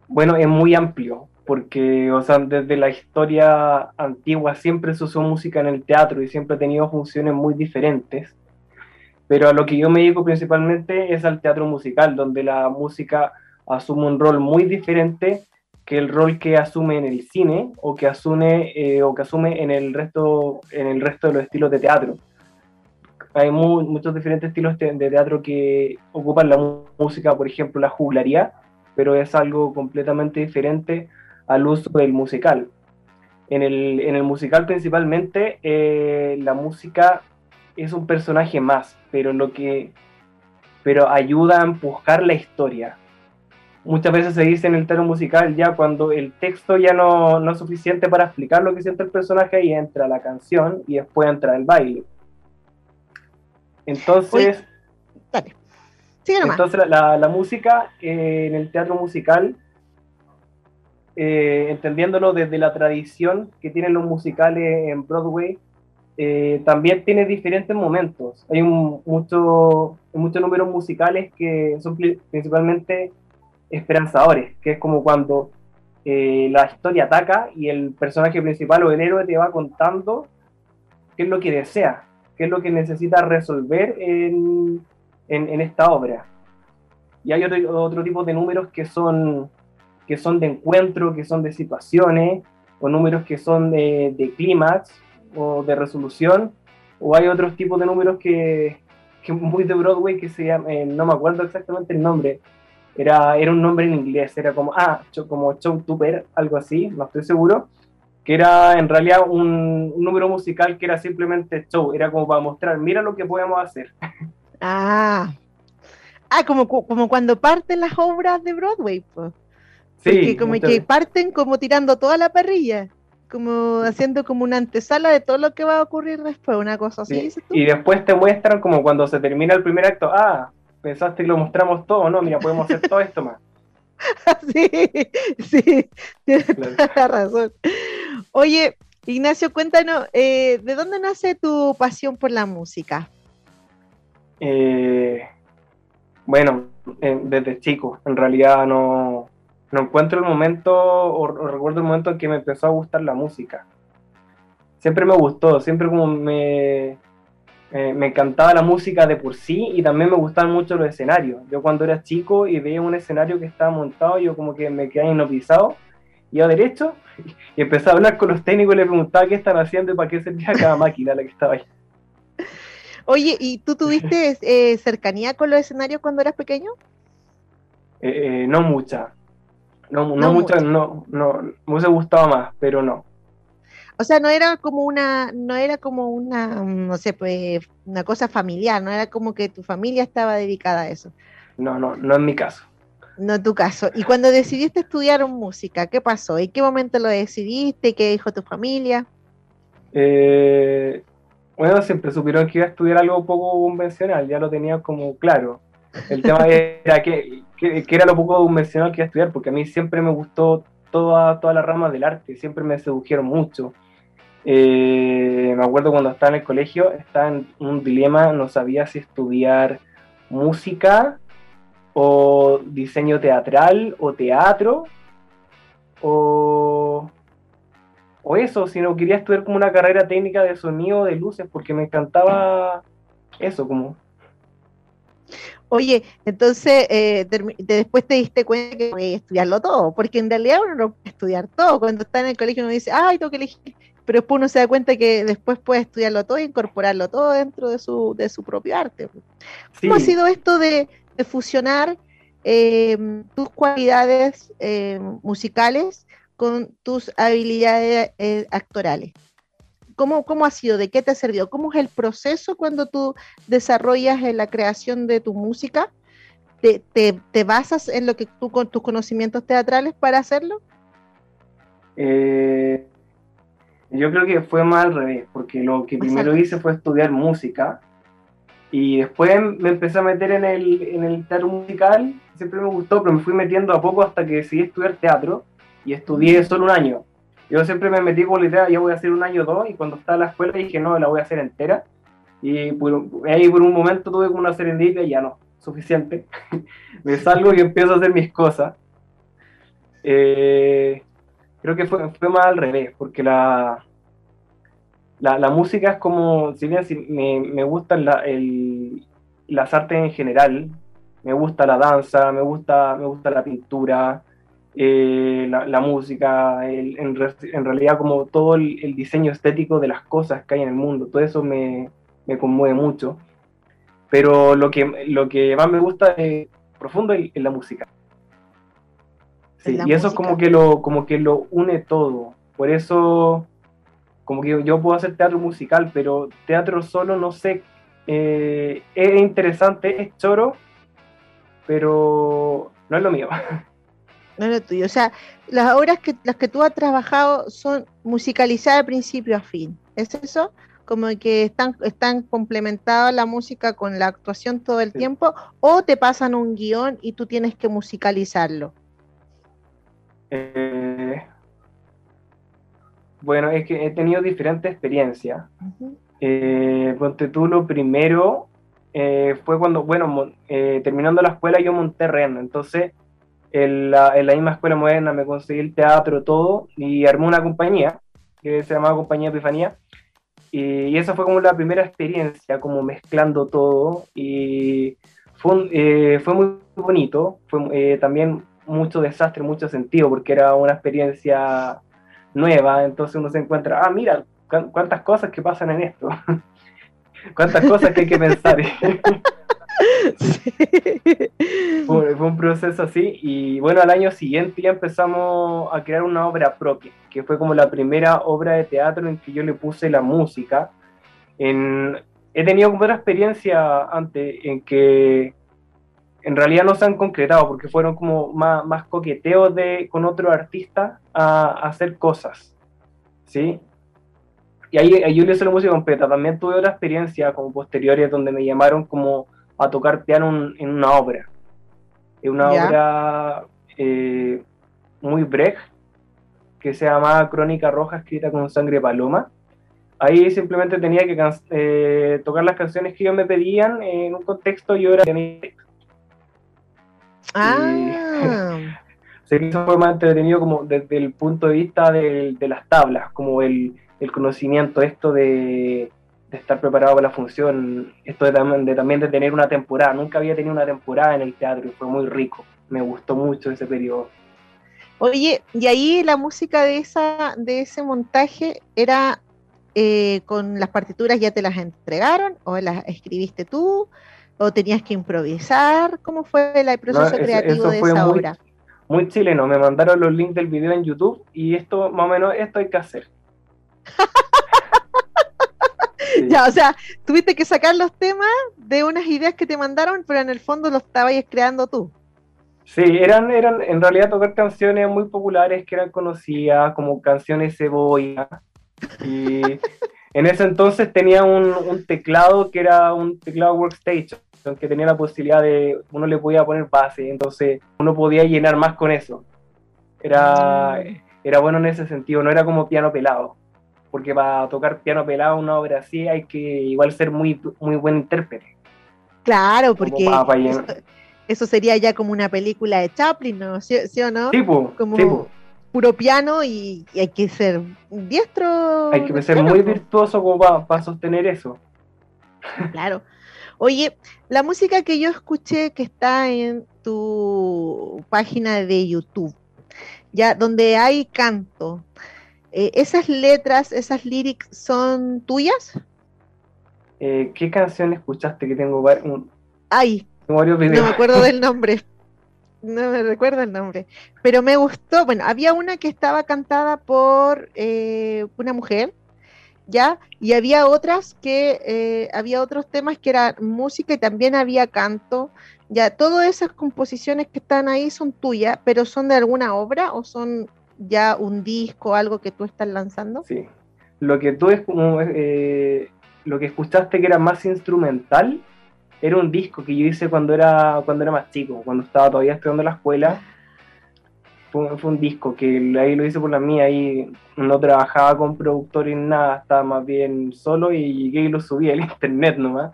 bueno, es muy amplio porque, o sea, desde la historia antigua siempre se usó música en el teatro y siempre ha tenido funciones muy diferentes. Pero a lo que yo me dedico principalmente es al teatro musical, donde la música asume un rol muy diferente que el rol que asume en el cine o que asume, eh, o que asume en, el resto, en el resto de los estilos de teatro. Hay muchos diferentes estilos de teatro que ocupan la música, por ejemplo, la juglaría, pero es algo completamente diferente al uso del musical. En el, en el musical principalmente eh, la música es un personaje más, pero lo que pero ayuda a empujar la historia. Muchas veces se dice en el teatro musical ya cuando el texto ya no, no es suficiente para explicar lo que siente el personaje y entra la canción y después entra el baile. Entonces, entonces la, la, música eh, en el teatro musical eh, entendiéndolo desde la tradición que tienen los musicales en Broadway, eh, también tiene diferentes momentos. Hay un, mucho, muchos números musicales que son principalmente esperanzadores, que es como cuando eh, la historia ataca y el personaje principal o el héroe te va contando qué es lo que desea, qué es lo que necesita resolver en, en, esta obra. Y hay otro, otro tipo de números que son que son de encuentro, que son de situaciones, o números que son de, de clímax o de resolución, o hay otros tipos de números que, que muy de Broadway que se llama, eh, no me acuerdo exactamente el nombre, era, era un nombre en inglés, era como, ah, como Show Tuber, algo así, no estoy seguro, que era en realidad un, un, número musical que era simplemente show, era como para mostrar, mira lo que podemos hacer. Ah, ah como, como cuando parten las obras de Broadway, pues. Porque como que parten como tirando toda la parrilla, como haciendo como una antesala de todo lo que va a ocurrir después, una cosa así. Y después te muestran como cuando se termina el primer acto, ah, pensaste que lo mostramos todo, no, mira, podemos hacer todo esto más. sí, sí, tienes toda la razón. Oye, Ignacio, cuéntanos, eh, ¿de dónde nace tu pasión por la música? Eh, bueno, desde chico, en realidad no, no encuentro el momento, o, recuerdo el momento en que me empezó a gustar la música. Siempre me gustó, siempre como me, me encantaba la música de por sí y también me gustaban mucho los escenarios. Yo cuando era chico y veía un escenario que estaba montado, yo como que me quedaba hipnotizado, iba derecho y empecé a hablar con los técnicos y les preguntaba qué están haciendo y para qué servía cada máquina la que estaba ahí. Oye, ¿y tú tuviste eh, cercanía con los escenarios cuando eras pequeño? Eh, eh, no mucha. No, no, mucho, no, no, me hubiese gustado más, pero no. O sea, no era como una, no era como una, no sé, pues, una cosa familiar, no era como que tu familia estaba dedicada a eso. No, no, no en mi caso. No tu caso. Y cuando decidiste estudiar música, ¿qué pasó? ¿En qué momento lo decidiste? ¿Qué dijo tu familia? Eh, bueno, siempre supieron que iba a estudiar algo poco convencional, ya lo tenía como claro. El tema era que, que, era lo poco convencional que iba a estudiar, porque a mí siempre me gustó toda, toda la rama del arte, siempre me sedujeron mucho. Eh, me acuerdo cuando estaba en el colegio, estaba en un dilema, no sabía si estudiar música o diseño teatral o teatro o, o eso, si no quería estudiar como una carrera técnica de sonido, de luces, porque me encantaba eso, como... Oye, entonces eh, después te diste cuenta que voy a estudiarlo todo, porque en realidad uno no puede estudiar todo. Cuando está en el colegio uno dice, ay, tengo que elegir, pero después uno se da cuenta que después puede estudiarlo todo e incorporarlo todo dentro de su, de su propio arte. ¿Cómo ha sido esto de, fusionar em, tus cualidades em, musicales con tus habilidades eh, actorales? ¿Cómo, ¿Cómo ha sido? ¿De qué te ha servido? ¿Cómo es el proceso cuando tú desarrollas en la creación de tu música? ¿Te, te, basas en lo que tú con tus conocimientos teatrales para hacerlo? Eh, yo creo que fue más al revés, porque lo que primero hice fue estudiar música y después me empecé a meter en el, en el teatro musical, siempre me gustó, pero me fui metiendo a poco hasta que decidí estudiar teatro y estudié solo un año. Yo siempre me metí con la idea, yo voy a hacer un año o dos, y cuando estaba en la escuela dije, no, la voy a hacer entera. Y ahí por un momento tuve como una serendipia y ya no, suficiente. me salgo y empiezo a hacer mis cosas. Eh, creo que fue, fue, más al revés, porque la, la, la música es como, si bien me, me gustan la, las artes en general, me gusta la danza, me gusta, me gusta la pintura, eh, la, música, en, realidad como todo el, diseño estético de las cosas que hay en el mundo, todo eso me, me conmueve mucho. Pero lo que, lo que más me gusta es profundo es, la música. Sí, y eso es como que, lo, como que lo une todo. Por eso, como que yo, puedo hacer teatro musical, pero teatro solo no sé. Eh, es interesante, es choro, pero no es lo mío. no es lo tuyo. O sea, las obras que las que tú has trabajado son musicalizadas de principio a fin. ¿Es eso? Como que están, están complementadas la música con la actuación todo el tiempo, o te pasan un guion y tú tienes que musicalizarlo. Eh, bueno, es que he tenido diferentes experiencias. Eh, ponte tú lo primero eh, fue cuando, bueno, terminando la escuela yo monté Ren, entonces en la, misma escuela moderna me conseguí el teatro, todo, y armé una compañía que se llamaba Compañía Epifanía. Y, esa fue como la primera experiencia, como mezclando todo. Y fue, eh, fue muy bonito, fue eh, también mucho desastre, mucho sentido, porque era una experiencia nueva. Entonces uno se encuentra, ah, mira, cuántas cosas que pasan en esto. cuántas cosas que hay que pensar. Fue, un proceso así y bueno, al año siguiente ya empezamos a crear una obra propia, que fue como la primera obra de teatro en que yo le puse la música. En, he tenido como otra experiencia antes en que en realidad no se han concretado porque fueron como más, más coqueteos de, con otro artista a, hacer cosas, ¿sí? Y ahí, ahí yo le hice la música completa. También tuve otra experiencia como posteriores donde me llamaron como a tocar piano en una obra. Es una obra eh, muy Brecht, que se llama Crónica Roja, escrita con sangre paloma. Ahí simplemente tenía que eh, tocar las canciones que ellos me pedían en un contexto y yo era Ah. se hizo fue más entretenido como desde el punto de vista de, de las tablas, como el, el conocimiento esto de, de estar preparado para la función, esto de, de, también de tener una temporada. Nunca había tenido una temporada en el teatro y fue muy rico. Me gustó mucho ese periodo. Oye, y ahí la música de esa de ese montaje era eh, con las partituras ya te las entregaron o las escribiste tú o tenías que improvisar. ¿Cómo fue el proceso creativo de esa obra? Muy chileno. Me mandaron los links del video en YouTube y esto más o menos esto hay que hacer. Ya, o sea, tuviste que sacar los temas de unas ideas que te mandaron, pero en el fondo los estabas creando tú. Sí, eran, eran en realidad tocar canciones muy populares que eran conocidas como canciones cebolla. Y en ese entonces tenía un, teclado que era un teclado workstation, que tenía la posibilidad de, uno le podía poner base, entonces uno podía llenar más con eso. Era, mm. era bueno en ese sentido, no era como piano pelado porque para tocar piano pelado una obra así hay que igual ser muy, muy buen intérprete. Claro, porque eso sería ya como una película de Chaplin, ¿no? ¿Sí, o no? Tipo, como puro piano y, hay que ser diestro. Hay que ser muy virtuoso como para sostener eso. Claro. Oye, la música que yo escuché que está en tu página de YouTube, ya donde hay canto, eh, ¿esas letras, esas lyrics son tuyas? Eh, ¿Qué canción escuchaste que tengo? Un, Ay, no me acuerdo del nombre. No me recuerdo el nombre. Pero me gustó. Bueno, había una que estaba cantada por eh, una mujer, ¿ya? Y había otras que, eh, había otros temas que eran música y también había canto. Ya, todas esas composiciones que están ahí son tuyas, pero son de alguna obra o son ya un disco, algo que tú estás lanzando. Sí. Lo que tú es como, eh, lo que escuchaste que era más instrumental, era un disco que yo hice cuando era, cuando era más chico, cuando estaba todavía estudiando la escuela. Fue, un disco que ahí lo hice por la mía, ahí no trabajaba con productores nada, estaba más bien solo y llegué y lo subí al internet nomás.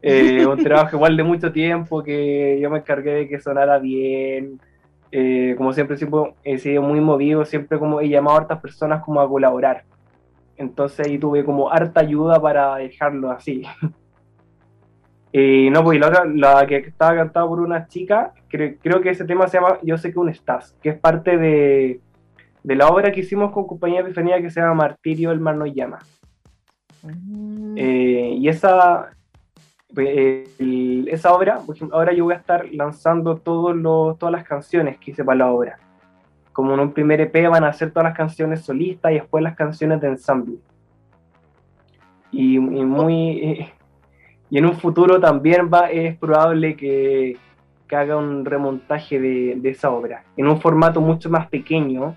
Eh, un trabajo igual de mucho tiempo que yo me encargué de que sonara bien. Eh, como siempre, siempre he sido muy movido, siempre como he llamado a hartas personas como a colaborar. Entonces ahí tuve como harta ayuda para dejarlo así. Y no, pues la otra, la que estaba cantada por una chica, creo que ese tema se llama Yo sé que un estás, que es parte de, la obra que hicimos con Compañía Epifanía que se llama Martirio, el mar no llama. Mm. Eh, y esa, pues, esa obra, por ejemplo, ahora yo voy a estar lanzando todos los, todas las canciones que hice para la obra. Como en un primer EP van a ser todas las canciones solistas y después las canciones de ensamble. Y, y muy y en un futuro también va, es probable que, haga un remontaje de, esa obra, en un formato mucho más pequeño,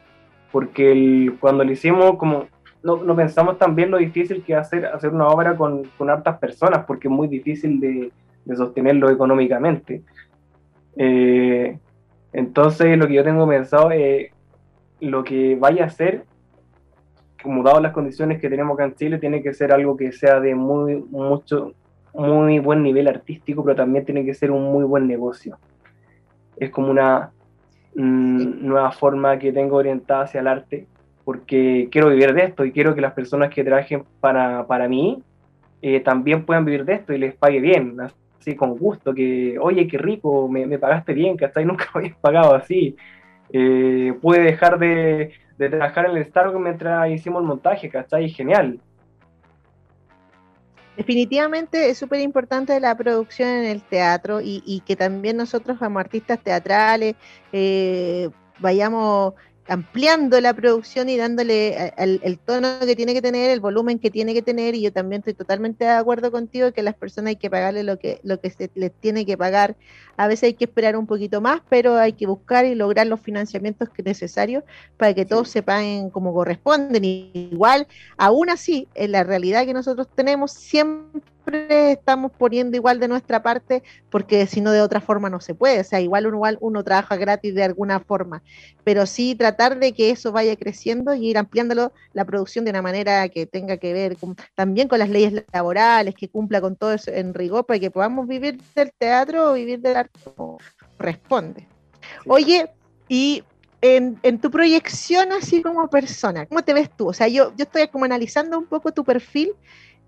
porque cuando lo hicimos, como no, pensamos también lo difícil que hacer, hacer una obra con, con hartas personas, porque es muy difícil de, sostenerlo económicamente. Eh, entonces, lo que yo tengo pensado es lo que vaya a ser, como dado las condiciones que tenemos acá en Chile, tiene que ser algo que sea de muy, mucho, muy buen nivel artístico, pero también tiene que ser un muy buen negocio. Es como una mm, nueva forma que tengo orientada hacia el arte, porque quiero vivir de esto y quiero que las personas que trabajen para, para mí eh, también puedan vivir de esto y les pague bien, así con gusto, que, oye, qué rico, me, me pagaste bien, que hasta ahí nunca me habías pagado así. Eh, pude dejar de, de, trabajar en el Starbucks mientras hicimos el montaje, ¿cachai? Genial. Definitivamente es súper importante la producción en el teatro y, que también nosotros como artistas teatrales eh, vayamos ampliando la producción y dándole el, tono que tiene que tener, el volumen que tiene que tener, y yo también estoy totalmente de acuerdo contigo que las personas hay que pagarle lo que, lo que se les tiene que pagar. A veces hay que esperar un poquito más, pero hay que buscar y lograr los financiamientos que necesarios para que todos se paguen como corresponden. Y igual, aún así, en la realidad que nosotros tenemos, siempre estamos poniendo igual de nuestra parte, porque si no de otra forma no se puede, o sea, igual uno, igual uno trabaja gratis de alguna forma, pero sí tratar de que eso vaya creciendo y ir ampliándolo la producción de una manera que tenga que ver también con las leyes laborales, que cumpla con todo eso en rigor, para que podamos vivir del teatro o vivir del arte como corresponde. Oye, y en, en, tu proyección así como persona, ¿cómo te ves tú? O sea, yo, yo estoy como analizando un poco tu perfil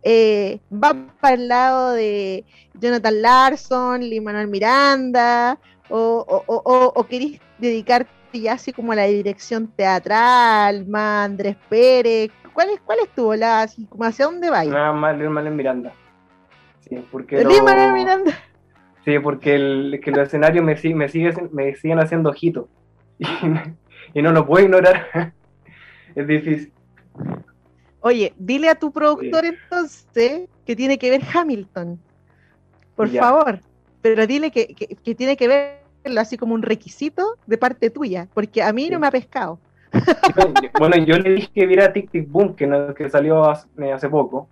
eh, va para el lado de Jonathan Larson, Lee Manuel Miranda, o, o, o, querís dedicarte ya así como a la dirección teatral, más Andrés Pérez? ¿Cuál es, cuál es tu bola? Así, ¿Hacia dónde va? Nada más Lee Manuel Miranda. Sí, porque Manuel Miranda. Sí, porque el, que los escenarios me, me, me siguen haciendo ojitos. Y, y no lo puedo ignorar. es difícil. Oye, dile a tu productor entonces que tiene que ver Hamilton. Por favor. Pero dile que, tiene que verlo así como un requisito de parte tuya, porque a mí no me ha pescado. bueno, yo le dije que viera Tic Tic Boom, que, que salió hace, poco.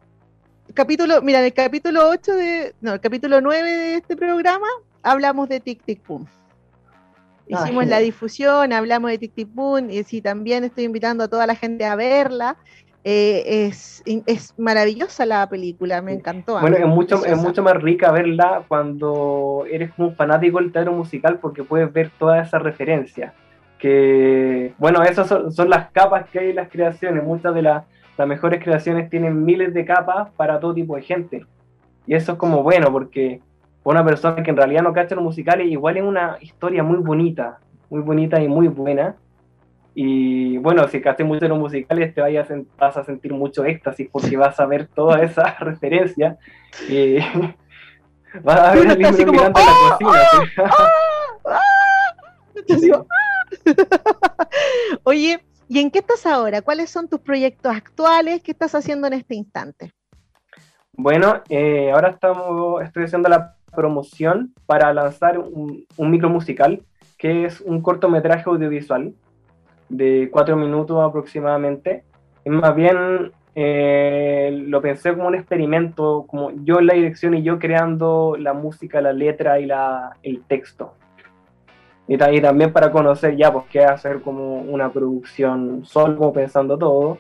Capítulo, mira, en el capítulo 8 de, no, el capítulo 9 de este programa hablamos de Tic Tic Boom. Ah, Hicimos la difusión, hablamos de Tic Tic Boom, y sí, también estoy invitando a toda la gente a verla Eh, es, es, maravillosa la película, me encantó. Bueno, es mucho, es mucho más rica verla cuando eres un fanático del teatro musical porque puedes ver toda esa referencia. Que, bueno, esas son, las capas que hay en las creaciones. Muchas de las mejores creaciones tienen miles de capas para todo tipo de gente. Y eso es como bueno porque una persona que en realidad no cacha los musicales, igual es una historia muy bonita, muy bonita y muy buena y bueno, si casté mucho en los musicales, te vayas vas a sentir mucho éxtasis porque vas a ver toda esa referencia. Y vas a ver el libro mirando la ¡Ah! cocina. ¡Ah! ¡Ah! Oye, ¿y en qué estás ahora? ¿Cuáles son tus proyectos actuales? ¿Qué estás haciendo en este instante? Bueno, eh, ahora estamos, estoy haciendo la promoción para lanzar un, un micro musical que es un cortometraje audiovisual de cuatro minutos aproximadamente. Es más bien eh, lo pensé como un experimento, como yo en la dirección y yo creando la música, la letra y la, el texto. Y, también para conocer ya, pues, qué hacer como una producción solo, pensando todo.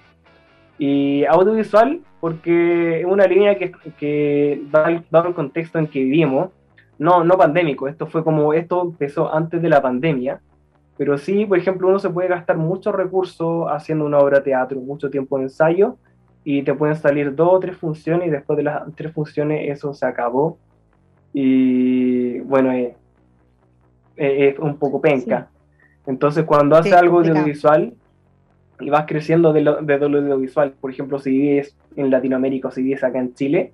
Y audiovisual, porque es una línea que, que da, el contexto en que vivimos, no, no pandémico, esto fue como, esto empezó antes de la pandemia, pero sí, por ejemplo, uno se puede gastar muchos recursos haciendo una obra de teatro, mucho tiempo de ensayo, y te pueden salir dos o tres funciones, y después de las tres funciones eso se acabó. Y bueno, es, un poco penca. Entonces, cuando haces algo audiovisual y vas creciendo de lo, de lo audiovisual, por ejemplo, si vives en Latinoamérica o si vives acá en Chile,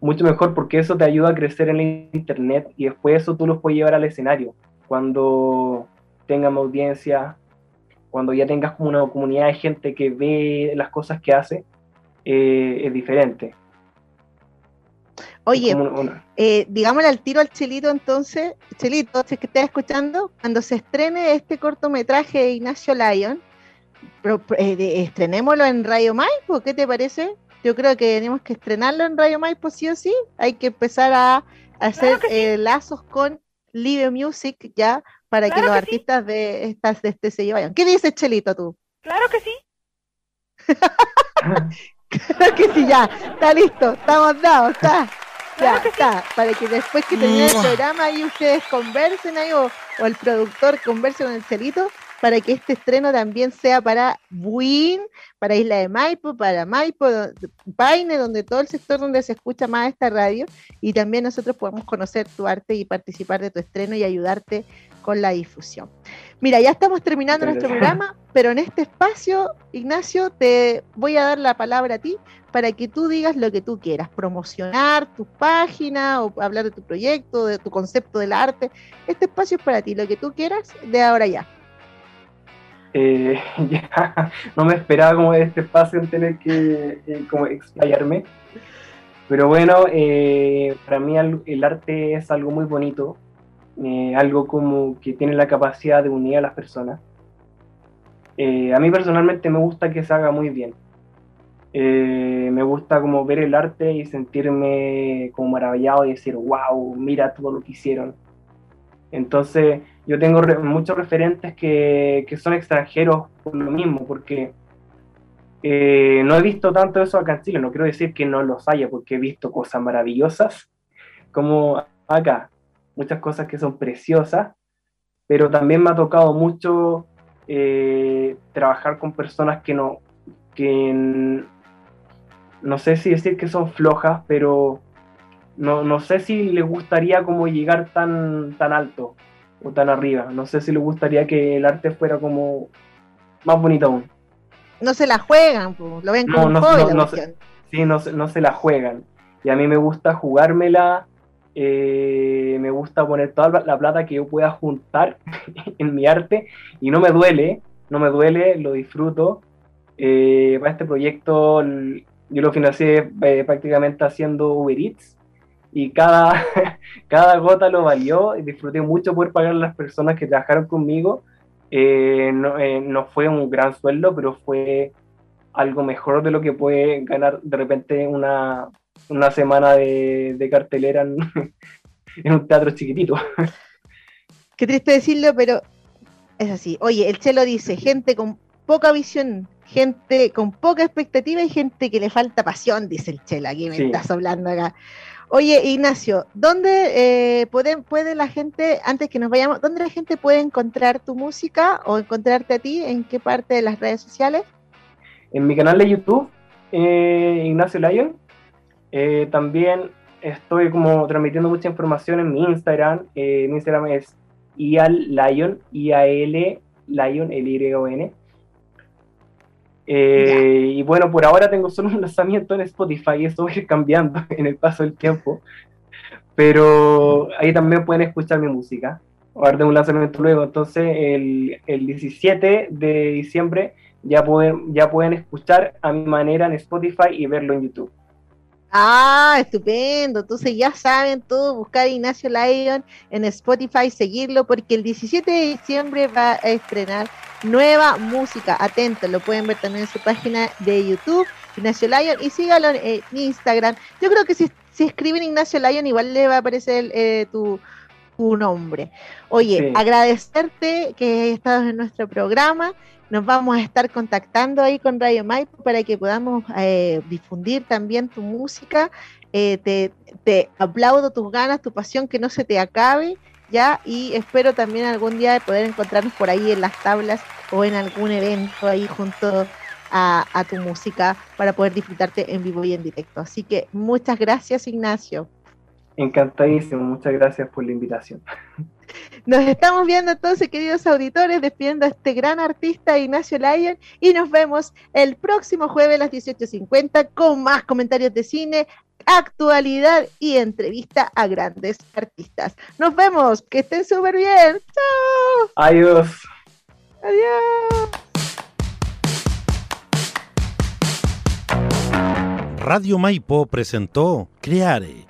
mucho mejor porque eso te ayuda a crecer en el internet y después eso tú los puedes llevar al escenario. Cuando tengan audiencia, cuando ya tengas como una comunidad de gente que ve las cosas que hace, eh, es diferente. Oye, eh, digámosle al tiro al Chelito entonces, Chelito, si es que estás escuchando, cuando se estrene este cortometraje de Ignacio Lyon, eh, estrenémoslo en Radio Maipo, ¿qué te parece? Yo creo que tenemos que estrenarlo en Radio Maipo sí o sí, hay que empezar a, hacer lazos con Live Music ya para que los artistas de estas de este sello vayan. ¿Qué dices, Chelito, tú? Claro que sí. claro que sí, ya, está listo, estamos dados, está. Ya, está, para que después que termine el programa ahí ustedes conversen ahí o, o el productor converse con el Chelito para que este estreno también sea para Buin, para Isla de Maipo, para Maipo, Paine, donde todo el sector donde se escucha más esta radio, y también nosotros podemos conocer tu arte y participar de tu estreno y ayudarte con la difusión. Mira, ya estamos terminando nuestro programa, pero en este espacio, Ignacio, te voy a dar la palabra a ti para que tú digas lo que tú quieras, promocionar tu página o hablar de tu proyecto, de tu concepto del arte. Este espacio es para ti, lo que tú quieras de ahora ya. Eh, no me esperaba como este espacio en tener que eh, como explayarme. Pero bueno, eh, para mí el arte es algo muy bonito, algo como que tiene la capacidad de unir a las personas. A mí personalmente me gusta que se haga muy bien. Me gusta como ver el arte y sentirme como maravillado y decir, wow, mira todo lo que hicieron. Entonces yo tengo muchos referentes que, que, son extranjeros por lo mismo, porque no he visto tanto eso acá en Chile, no quiero decir que no los haya, porque he visto cosas maravillosas como acá, muchas cosas que son preciosas, pero también me ha tocado mucho eh, trabajar con personas que no, que no sé si decir que son flojas, pero no, no sé si les gustaría como llegar tan, tan alto o tan arriba. No sé si les gustaría que el arte fuera como más bonito aún. No se la juegan, lo ven como no, no, no, sí, no, no se la juegan. Y a mí me gusta jugármela eh, me gusta poner toda la plata que yo pueda juntar en mi arte y no me duele, no me duele, lo disfruto. Eh, para este proyecto yo lo financié eh, prácticamente haciendo Uber Eats y cada, cada gota lo valió y disfruté mucho poder pagar a las personas que trabajaron conmigo. No, no, fue un gran sueldo, pero fue algo mejor de lo que puede ganar de repente una, una semana de, cartelera en, un teatro chiquitito. Qué triste decirlo, pero es así. Oye, el Chelo dice, gente con poca visión, gente con poca expectativa y gente que le falta pasión, dice el Chela, aquí me estás hablando acá. Oye, Ignacio, ¿dónde eh, puede, la gente, antes que nos vayamos, dónde la gente puede encontrar tu música o encontrarte a ti? ¿En qué parte de las redes sociales? En mi canal de YouTube, eh, Ignacio Lyon. Eh, también estoy como transmitiendo mucha información en mi Instagram. mi Instagram es ial Lion, I-A-L Lion, L-Y-O-N. Eh, y bueno, por ahora tengo solo un lanzamiento en Spotify, y esto va a ir cambiando en el paso del tiempo. Pero ahí también pueden escuchar mi música. Ahora tengo un lanzamiento luego, entonces el, el 17 de diciembre ya pueden, ya pueden escuchar a mi manera en Spotify y verlo en YouTube. Ah, estupendo. Entonces ya saben todo, buscar Ignacio Lyon en Spotify, seguirlo, porque el 17 de diciembre va a estrenar nueva música. Atento, lo pueden ver también en su página de YouTube, Ignacio Lyon, y sígalo en Instagram. Yo creo que si, si escriben Ignacio Lyon, igual le va a aparecer eh, tu, tu, nombre. Oye, agradecerte que hayas estado en nuestro programa nos vamos a estar contactando ahí con Radio Maipo para que podamos eh, difundir también tu música. Eh, te, te, aplaudo tus ganas, tu pasión, que no se te acabe, ¿ya? Y espero también algún día de poder encontrarnos por ahí en las tablas o en algún evento ahí junto a, a tu música para poder disfrutarte en vivo y en directo. Así que muchas gracias, Ignacio. Encantadísimo, muchas gracias por la invitación. Nos estamos viendo entonces, queridos auditores, despidiendo a este gran artista Ignacio Lyon y nos vemos el próximo jueves a las 18.50 con más comentarios de cine, actualidad y entrevista a grandes artistas. Nos vemos, que estén súper bien. Chao. Adiós. Adiós. Radio Maipo presentó Creare